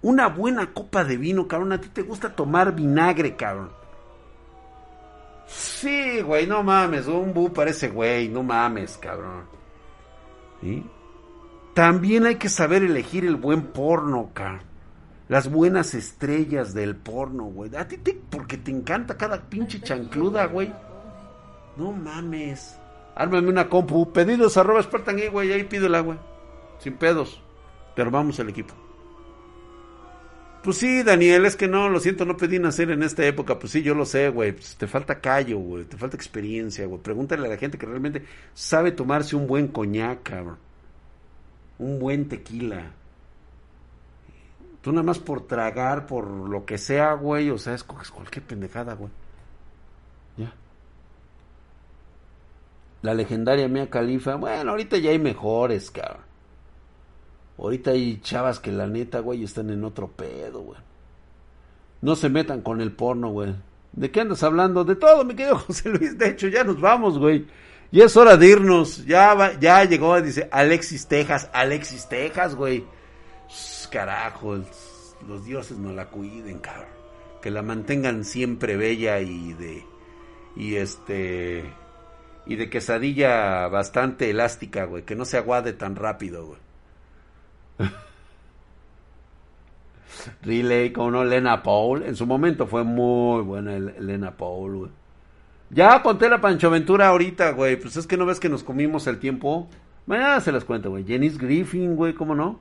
una buena copa de vino, cabrón. A ti te gusta tomar vinagre, cabrón. Sí, güey, no mames. Un bu parece güey, no mames, cabrón. ¿Sí? También hay que saber elegir el buen porno, cabrón. Las buenas estrellas del porno, güey. A ti te, porque te encanta cada pinche chancluda, güey. No mames. Ármame una compu. Pedidos arroba Spartan, güey. Ahí pido el agua. Sin pedos. Pero vamos al equipo. Pues sí, Daniel, es que no, lo siento, no pedí nacer en esta época. Pues sí, yo lo sé, güey. Pues te falta callo, güey. Te falta experiencia, güey. Pregúntale a la gente que realmente sabe tomarse un buen coñac, cabrón. Un buen tequila. Tú nada más por tragar, por lo que sea, güey. O sea, escoges cualquier pendejada, güey. Ya. La legendaria Mia Califa. Bueno, ahorita ya hay mejores, cabrón. Ahorita hay chavas que la neta, güey, están en otro pedo, güey. No se metan con el porno, güey. ¿De qué andas hablando? De todo, mi querido José Luis. De hecho, ya nos vamos, güey. Y es hora de irnos. Ya va, ya llegó, dice Alexis Texas. Alexis Texas, güey. Carajo, los dioses no la cuiden, cabrón. Que la mantengan siempre bella y de. Y este. Y de quesadilla bastante elástica, güey. Que no se aguade tan rápido, güey. Relay, como no, Lena Paul. En su momento fue muy buena Lena Paul, güey. Ya conté la Pancho Ventura ahorita, güey. Pues es que no ves que nos comimos el tiempo. Mañana se las cuento, güey. Janice Griffin, güey, ¿cómo no?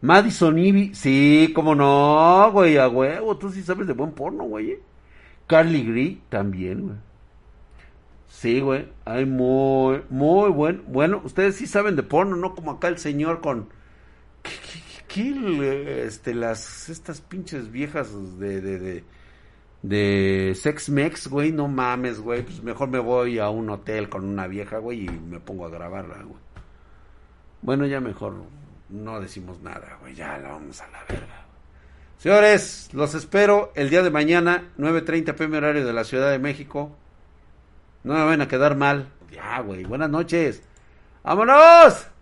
Madison Ivy, sí, ¿cómo no, güey? A huevo, tú sí sabes de buen porno, güey. ¿eh? Carly Gree también, güey. Sí, güey. Hay muy, muy buen. Bueno, ustedes sí saben de porno, no como acá el señor con este, las, estas pinches viejas de, de, de, Sex Mex, güey, no mames, güey, pues mejor me voy a un hotel con una vieja, güey, y me pongo a grabarla. Bueno, ya mejor no decimos nada, güey, ya la vamos a la verga. Señores, los espero el día de mañana, 9.30 pm horario de la Ciudad de México. No me van a quedar mal. Ya, güey, buenas noches. ¡Vámonos!